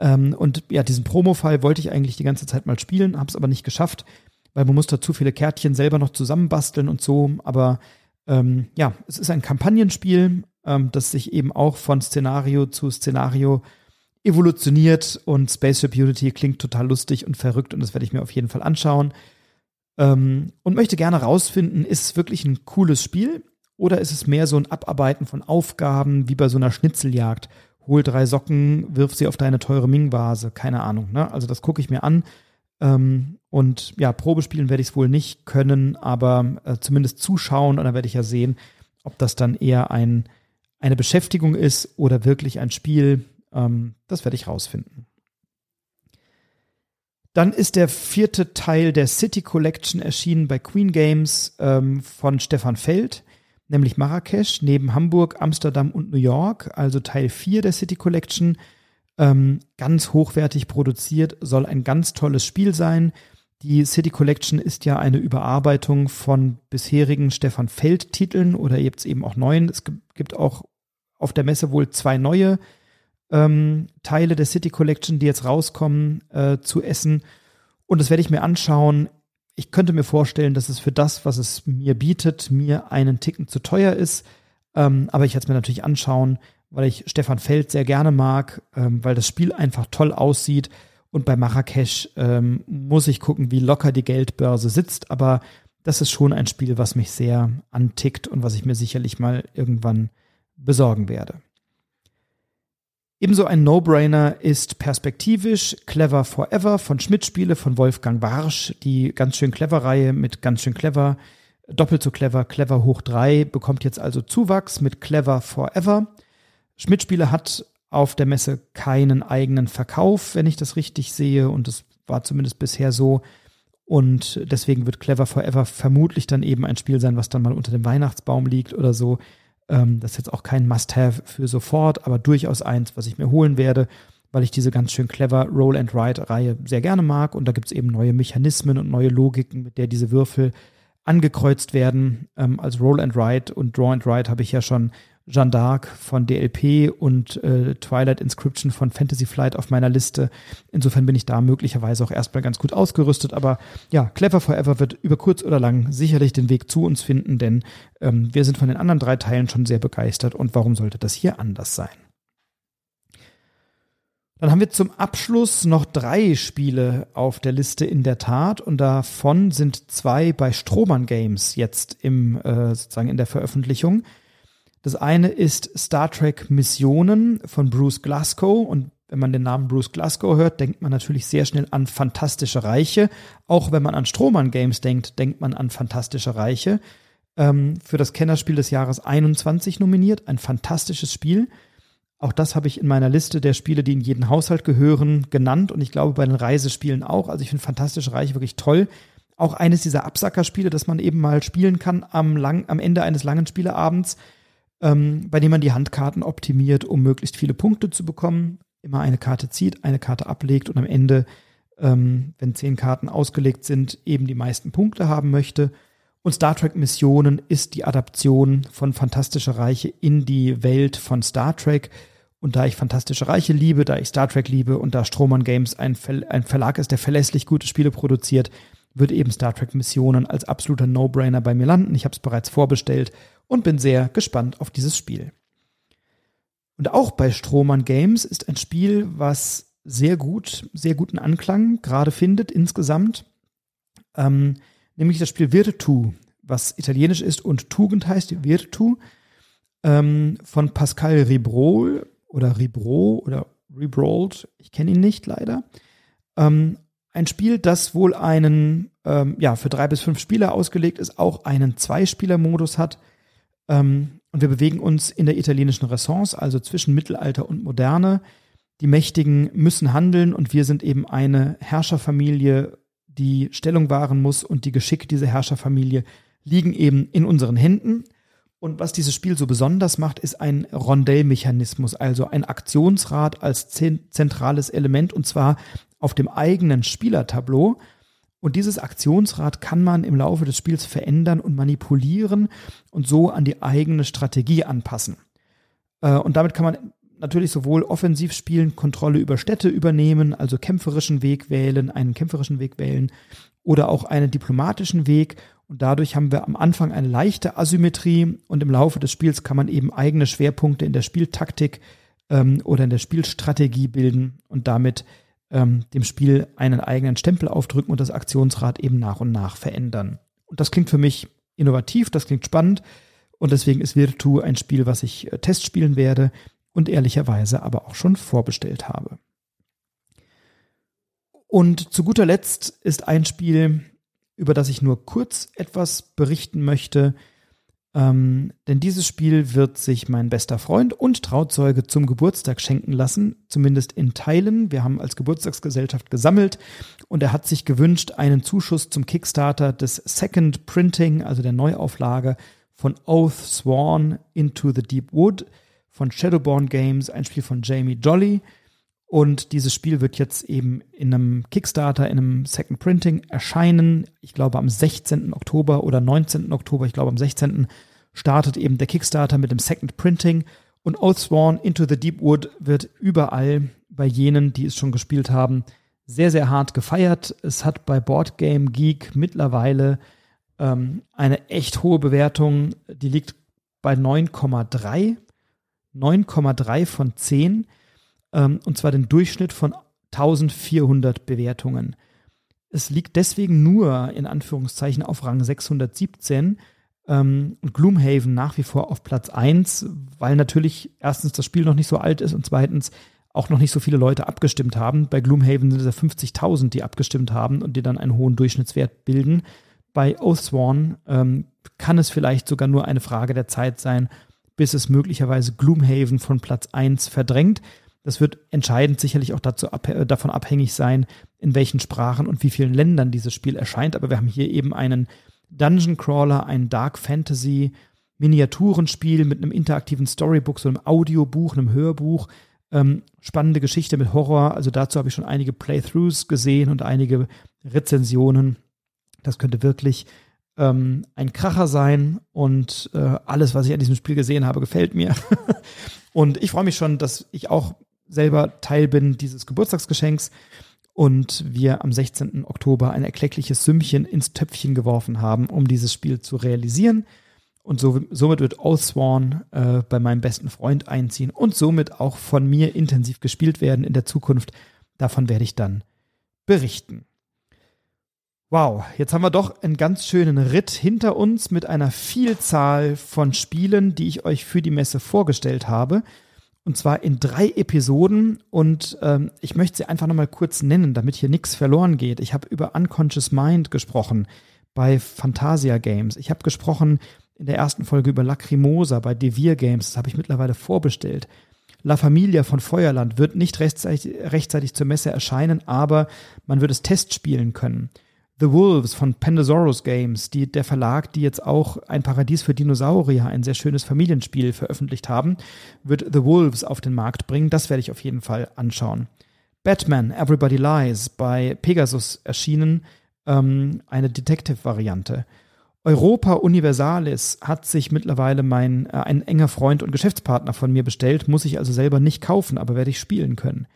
Ähm, und ja, diesen Promo-Fall wollte ich eigentlich die ganze Zeit mal spielen, habe es aber nicht geschafft, weil man muss da zu viele Kärtchen selber noch zusammenbasteln und so. Aber ähm, ja, es ist ein Kampagnenspiel, ähm, das sich eben auch von Szenario zu Szenario evolutioniert und Spaceship Unity klingt total lustig und verrückt und das werde ich mir auf jeden Fall anschauen. Ähm, und möchte gerne rausfinden, ist wirklich ein cooles Spiel? Oder ist es mehr so ein Abarbeiten von Aufgaben wie bei so einer Schnitzeljagd? Hol drei Socken, wirf sie auf deine teure Ming-Vase. Keine Ahnung. Ne? Also das gucke ich mir an. Ähm, und ja, Probespielen werde ich es wohl nicht können, aber äh, zumindest zuschauen und dann werde ich ja sehen, ob das dann eher ein, eine Beschäftigung ist oder wirklich ein Spiel. Ähm, das werde ich rausfinden. Dann ist der vierte Teil der City Collection erschienen bei Queen Games ähm, von Stefan Feld nämlich Marrakesch, neben Hamburg, Amsterdam und New York, also Teil 4 der City Collection. Ähm, ganz hochwertig produziert, soll ein ganz tolles Spiel sein. Die City Collection ist ja eine Überarbeitung von bisherigen Stefan Feld-Titeln oder jetzt eben auch neuen. Es gibt auch auf der Messe wohl zwei neue ähm, Teile der City Collection, die jetzt rauskommen, äh, zu essen. Und das werde ich mir anschauen ich könnte mir vorstellen, dass es für das, was es mir bietet, mir einen Ticken zu teuer ist. Ähm, aber ich werde es mir natürlich anschauen, weil ich Stefan Feld sehr gerne mag, ähm, weil das Spiel einfach toll aussieht. Und bei Marrakesch ähm, muss ich gucken, wie locker die Geldbörse sitzt. Aber das ist schon ein Spiel, was mich sehr antickt und was ich mir sicherlich mal irgendwann besorgen werde. Ebenso ein No-Brainer ist perspektivisch Clever Forever von Schmidt Spiele von Wolfgang Warsch. Die ganz schön clever Reihe mit ganz schön clever, doppelt so clever, clever hoch drei bekommt jetzt also Zuwachs mit Clever Forever. Schmidt Spiele hat auf der Messe keinen eigenen Verkauf, wenn ich das richtig sehe und das war zumindest bisher so. Und deswegen wird Clever Forever vermutlich dann eben ein Spiel sein, was dann mal unter dem Weihnachtsbaum liegt oder so. Ähm, das ist jetzt auch kein Must-Have für sofort, aber durchaus eins, was ich mir holen werde, weil ich diese ganz schön clever Roll-and-Ride-Reihe sehr gerne mag. Und da gibt es eben neue Mechanismen und neue Logiken, mit der diese Würfel angekreuzt werden. Ähm, als Roll-and-Ride und Draw-and-Ride habe ich ja schon Jeanne d'Arc von DLP und äh, Twilight Inscription von Fantasy Flight auf meiner Liste. Insofern bin ich da möglicherweise auch erstmal ganz gut ausgerüstet. Aber ja, Clever Forever wird über kurz oder lang sicherlich den Weg zu uns finden, denn ähm, wir sind von den anderen drei Teilen schon sehr begeistert. Und warum sollte das hier anders sein? Dann haben wir zum Abschluss noch drei Spiele auf der Liste in der Tat und davon sind zwei bei Strohmann Games jetzt im äh, sozusagen in der Veröffentlichung. Das eine ist Star Trek Missionen von Bruce Glasgow und wenn man den Namen Bruce Glasgow hört, denkt man natürlich sehr schnell an Fantastische Reiche. Auch wenn man an Strohmann Games denkt, denkt man an Fantastische Reiche. Ähm, für das Kennerspiel des Jahres 21 nominiert. Ein fantastisches Spiel. Auch das habe ich in meiner Liste der Spiele, die in jeden Haushalt gehören, genannt und ich glaube bei den Reisespielen auch. Also ich finde Fantastische Reich wirklich toll. Auch eines dieser Absackerspiele, das man eben mal spielen kann am, lang, am Ende eines langen Spieleabends, ähm, bei dem man die Handkarten optimiert, um möglichst viele Punkte zu bekommen. Immer eine Karte zieht, eine Karte ablegt und am Ende, ähm, wenn zehn Karten ausgelegt sind, eben die meisten Punkte haben möchte. Und Star Trek Missionen ist die Adaption von Fantastische Reiche in die Welt von Star Trek. Und da ich Fantastische Reiche liebe, da ich Star Trek liebe und da Strohmann Games ein, Ver ein Verlag ist, der verlässlich gute Spiele produziert, wird eben Star Trek Missionen als absoluter No-Brainer bei mir landen. Ich habe es bereits vorbestellt und bin sehr gespannt auf dieses Spiel. Und auch bei Strohmann Games ist ein Spiel, was sehr gut, sehr guten Anklang gerade findet insgesamt. Ähm, nämlich das Spiel Virtu, was italienisch ist und Tugend heißt, Virtu, ähm, von Pascal Ribrol oder Ribro oder Ribrold, ich kenne ihn nicht leider. Ähm, ein Spiel, das wohl einen, ähm, ja, für drei bis fünf Spieler ausgelegt ist, auch einen Zweispieler-Modus hat. Ähm, und wir bewegen uns in der italienischen Renaissance, also zwischen Mittelalter und Moderne. Die Mächtigen müssen handeln und wir sind eben eine Herrscherfamilie die Stellung wahren muss und die Geschicke dieser Herrscherfamilie liegen eben in unseren Händen. Und was dieses Spiel so besonders macht, ist ein Rondellmechanismus, also ein Aktionsrad als zentrales Element und zwar auf dem eigenen Spielertableau. Und dieses Aktionsrad kann man im Laufe des Spiels verändern und manipulieren und so an die eigene Strategie anpassen. Äh, und damit kann man natürlich sowohl offensiv spielen, Kontrolle über Städte übernehmen, also kämpferischen Weg wählen, einen kämpferischen Weg wählen oder auch einen diplomatischen Weg. Und dadurch haben wir am Anfang eine leichte Asymmetrie und im Laufe des Spiels kann man eben eigene Schwerpunkte in der Spieltaktik ähm, oder in der Spielstrategie bilden und damit ähm, dem Spiel einen eigenen Stempel aufdrücken und das Aktionsrad eben nach und nach verändern. Und das klingt für mich innovativ, das klingt spannend und deswegen ist Virtu ein Spiel, was ich äh, testspielen werde und ehrlicherweise aber auch schon vorbestellt habe. Und zu guter Letzt ist ein Spiel, über das ich nur kurz etwas berichten möchte, ähm, denn dieses Spiel wird sich mein bester Freund und Trauzeuge zum Geburtstag schenken lassen, zumindest in Teilen. Wir haben als Geburtstagsgesellschaft gesammelt und er hat sich gewünscht einen Zuschuss zum Kickstarter des Second Printing, also der Neuauflage von Oath Sworn into the Deep Wood von Shadowborn Games, ein Spiel von Jamie Jolly. Und dieses Spiel wird jetzt eben in einem Kickstarter, in einem Second Printing erscheinen. Ich glaube am 16. Oktober oder 19. Oktober, ich glaube am 16. startet eben der Kickstarter mit dem Second Printing. Und Oathsworn Into the Deep Wood wird überall bei jenen, die es schon gespielt haben, sehr, sehr hart gefeiert. Es hat bei Board Game Geek mittlerweile ähm, eine echt hohe Bewertung. Die liegt bei 9,3 9,3 von 10 ähm, und zwar den Durchschnitt von 1400 Bewertungen. Es liegt deswegen nur in Anführungszeichen auf Rang 617 ähm, und Gloomhaven nach wie vor auf Platz 1, weil natürlich erstens das Spiel noch nicht so alt ist und zweitens auch noch nicht so viele Leute abgestimmt haben. Bei Gloomhaven sind es ja 50.000, die abgestimmt haben und die dann einen hohen Durchschnittswert bilden. Bei Oathsworn ähm, kann es vielleicht sogar nur eine Frage der Zeit sein, bis es möglicherweise Gloomhaven von Platz 1 verdrängt. Das wird entscheidend sicherlich auch dazu ab, äh, davon abhängig sein, in welchen Sprachen und wie vielen Ländern dieses Spiel erscheint. Aber wir haben hier eben einen Dungeon Crawler, ein Dark Fantasy Miniaturenspiel mit einem interaktiven Storybook, so einem Audiobuch, einem Hörbuch. Ähm, spannende Geschichte mit Horror. Also dazu habe ich schon einige Playthroughs gesehen und einige Rezensionen. Das könnte wirklich ähm, ein Kracher sein und äh, alles, was ich an diesem Spiel gesehen habe, gefällt mir. und ich freue mich schon, dass ich auch selber Teil bin dieses Geburtstagsgeschenks und wir am 16. Oktober ein erkleckliches Sümmchen ins Töpfchen geworfen haben, um dieses Spiel zu realisieren. Und so, somit wird Oathsworn äh, bei meinem besten Freund einziehen und somit auch von mir intensiv gespielt werden in der Zukunft. Davon werde ich dann berichten. Wow, jetzt haben wir doch einen ganz schönen Ritt hinter uns mit einer Vielzahl von Spielen, die ich euch für die Messe vorgestellt habe. Und zwar in drei Episoden. Und ähm, ich möchte sie einfach nochmal kurz nennen, damit hier nichts verloren geht. Ich habe über Unconscious Mind gesprochen bei Fantasia Games. Ich habe gesprochen in der ersten Folge über Lacrimosa bei Devir Games. Das habe ich mittlerweile vorbestellt. La Familia von Feuerland wird nicht rechtzeitig, rechtzeitig zur Messe erscheinen, aber man wird es testspielen können. The Wolves von Pandasaurus Games, die, der Verlag, die jetzt auch ein Paradies für Dinosaurier, ein sehr schönes Familienspiel veröffentlicht haben, wird The Wolves auf den Markt bringen. Das werde ich auf jeden Fall anschauen. Batman, Everybody Lies, bei Pegasus erschienen, ähm, eine Detective-Variante. Europa Universalis hat sich mittlerweile mein, äh, ein enger Freund und Geschäftspartner von mir bestellt, muss ich also selber nicht kaufen, aber werde ich spielen können.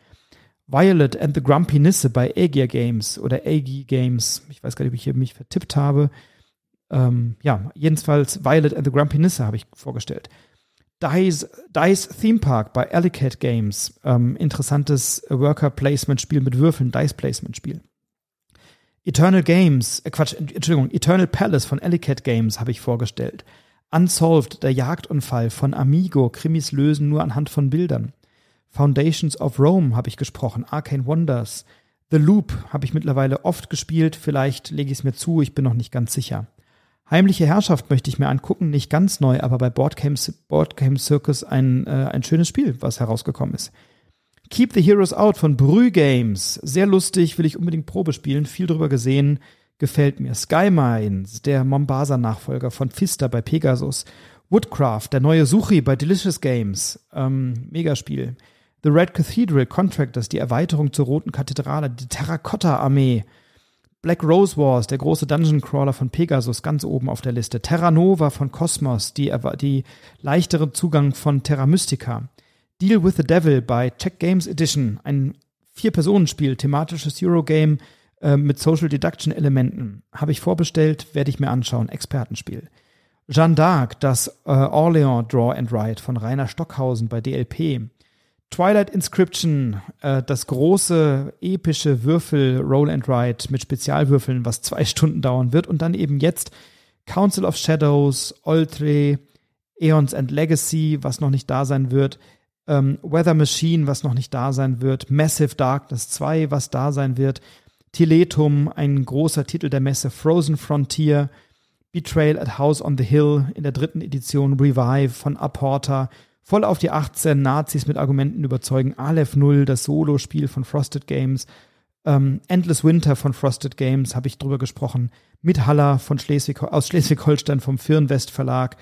Violet and the Grumpy Nisse bei Aegir Games oder Agi Games. Ich weiß gar nicht, ob ich hier mich vertippt habe. Ähm, ja, jedenfalls Violet and the Grumpy Nisse habe ich vorgestellt. Dice, Dice Theme Park bei Ellicott Games. Ähm, interessantes Worker Placement Spiel mit Würfeln, Dice Placement Spiel. Eternal Games, äh Quatsch, Entschuldigung, Eternal Palace von Ellicott Games habe ich vorgestellt. Unsolved, der Jagdunfall von Amigo, Krimis lösen nur anhand von Bildern. Foundations of Rome habe ich gesprochen, Arcane Wonders. The Loop habe ich mittlerweile oft gespielt, vielleicht lege ich es mir zu, ich bin noch nicht ganz sicher. Heimliche Herrschaft möchte ich mir angucken, nicht ganz neu, aber bei Boardgame, Boardgame Circus ein, äh, ein schönes Spiel, was herausgekommen ist. Keep the Heroes Out von Brü Games, sehr lustig, will ich unbedingt Probe spielen, viel drüber gesehen, gefällt mir. Sky Mines, der Mombasa-Nachfolger von Pfister bei Pegasus. Woodcraft, der neue Suchi bei Delicious Games, ähm, Megaspiel. The Red Cathedral Contractors, die Erweiterung zur Roten Kathedrale, die Terrakotta-Armee, Black Rose Wars, der große Dungeon Crawler von Pegasus, ganz oben auf der Liste. Terra Nova von Cosmos, die, die leichtere Zugang von Terra Mystica. Deal with the Devil bei Check Games Edition, ein Vier-Personen-Spiel, thematisches Eurogame äh, mit Social Deduction-Elementen. Habe ich vorbestellt, werde ich mir anschauen. Expertenspiel. Jeanne d'Arc, das äh, Orléans Draw and Write von Rainer Stockhausen bei DLP. Twilight Inscription, äh, das große epische Würfel Roll and Write mit Spezialwürfeln, was zwei Stunden dauern wird. Und dann eben jetzt Council of Shadows, Oltre, Aeons and Legacy, was noch nicht da sein wird. Ähm, Weather Machine, was noch nicht da sein wird. Massive Darkness 2, was da sein wird. Tiletum, ein großer Titel der Messe. Frozen Frontier. Betrayal at House on the Hill in der dritten Edition. Revive von Apporter voll auf die 18 Nazis mit Argumenten überzeugen. Aleph 0, das Solo-Spiel von Frosted Games. Ähm, Endless Winter von Frosted Games habe ich drüber gesprochen. Mit Haller von Schleswig, aus Schleswig-Holstein vom Firnwest Verlag.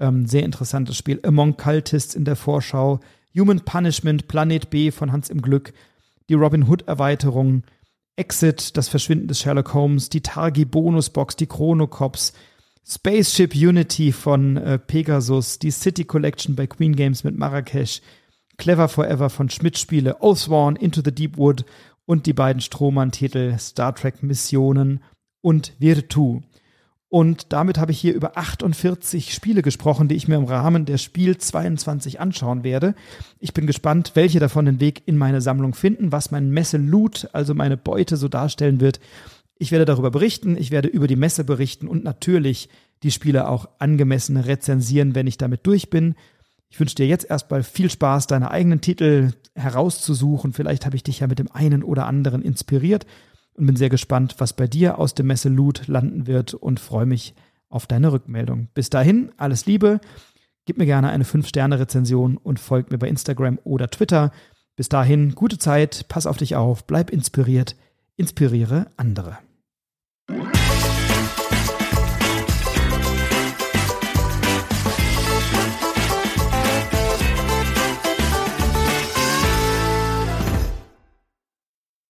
Ähm, sehr interessantes Spiel. Among Cultists in der Vorschau. Human Punishment, Planet B von Hans im Glück. Die Robin Hood Erweiterung. Exit, das Verschwinden des Sherlock Holmes. Die Targi Bonusbox, die Chrono Cops Spaceship Unity von äh, Pegasus, die City Collection bei Queen Games mit Marrakesch, Clever Forever von Schmidt Spiele, Oathsworn, Into the Deep Wood und die beiden Strohmann-Titel Star Trek Missionen und Virtu. Und damit habe ich hier über 48 Spiele gesprochen, die ich mir im Rahmen der Spiel 22 anschauen werde. Ich bin gespannt, welche davon den Weg in meine Sammlung finden, was mein Messe-Loot, also meine Beute so darstellen wird ich werde darüber berichten, ich werde über die Messe berichten und natürlich die Spiele auch angemessen rezensieren, wenn ich damit durch bin. Ich wünsche dir jetzt erstmal viel Spaß, deine eigenen Titel herauszusuchen. Vielleicht habe ich dich ja mit dem einen oder anderen inspiriert und bin sehr gespannt, was bei dir aus dem Messe Loot landen wird und freue mich auf deine Rückmeldung. Bis dahin, alles Liebe. Gib mir gerne eine 5-Sterne-Rezension und folg mir bei Instagram oder Twitter. Bis dahin, gute Zeit, pass auf dich auf, bleib inspiriert inspiriere andere.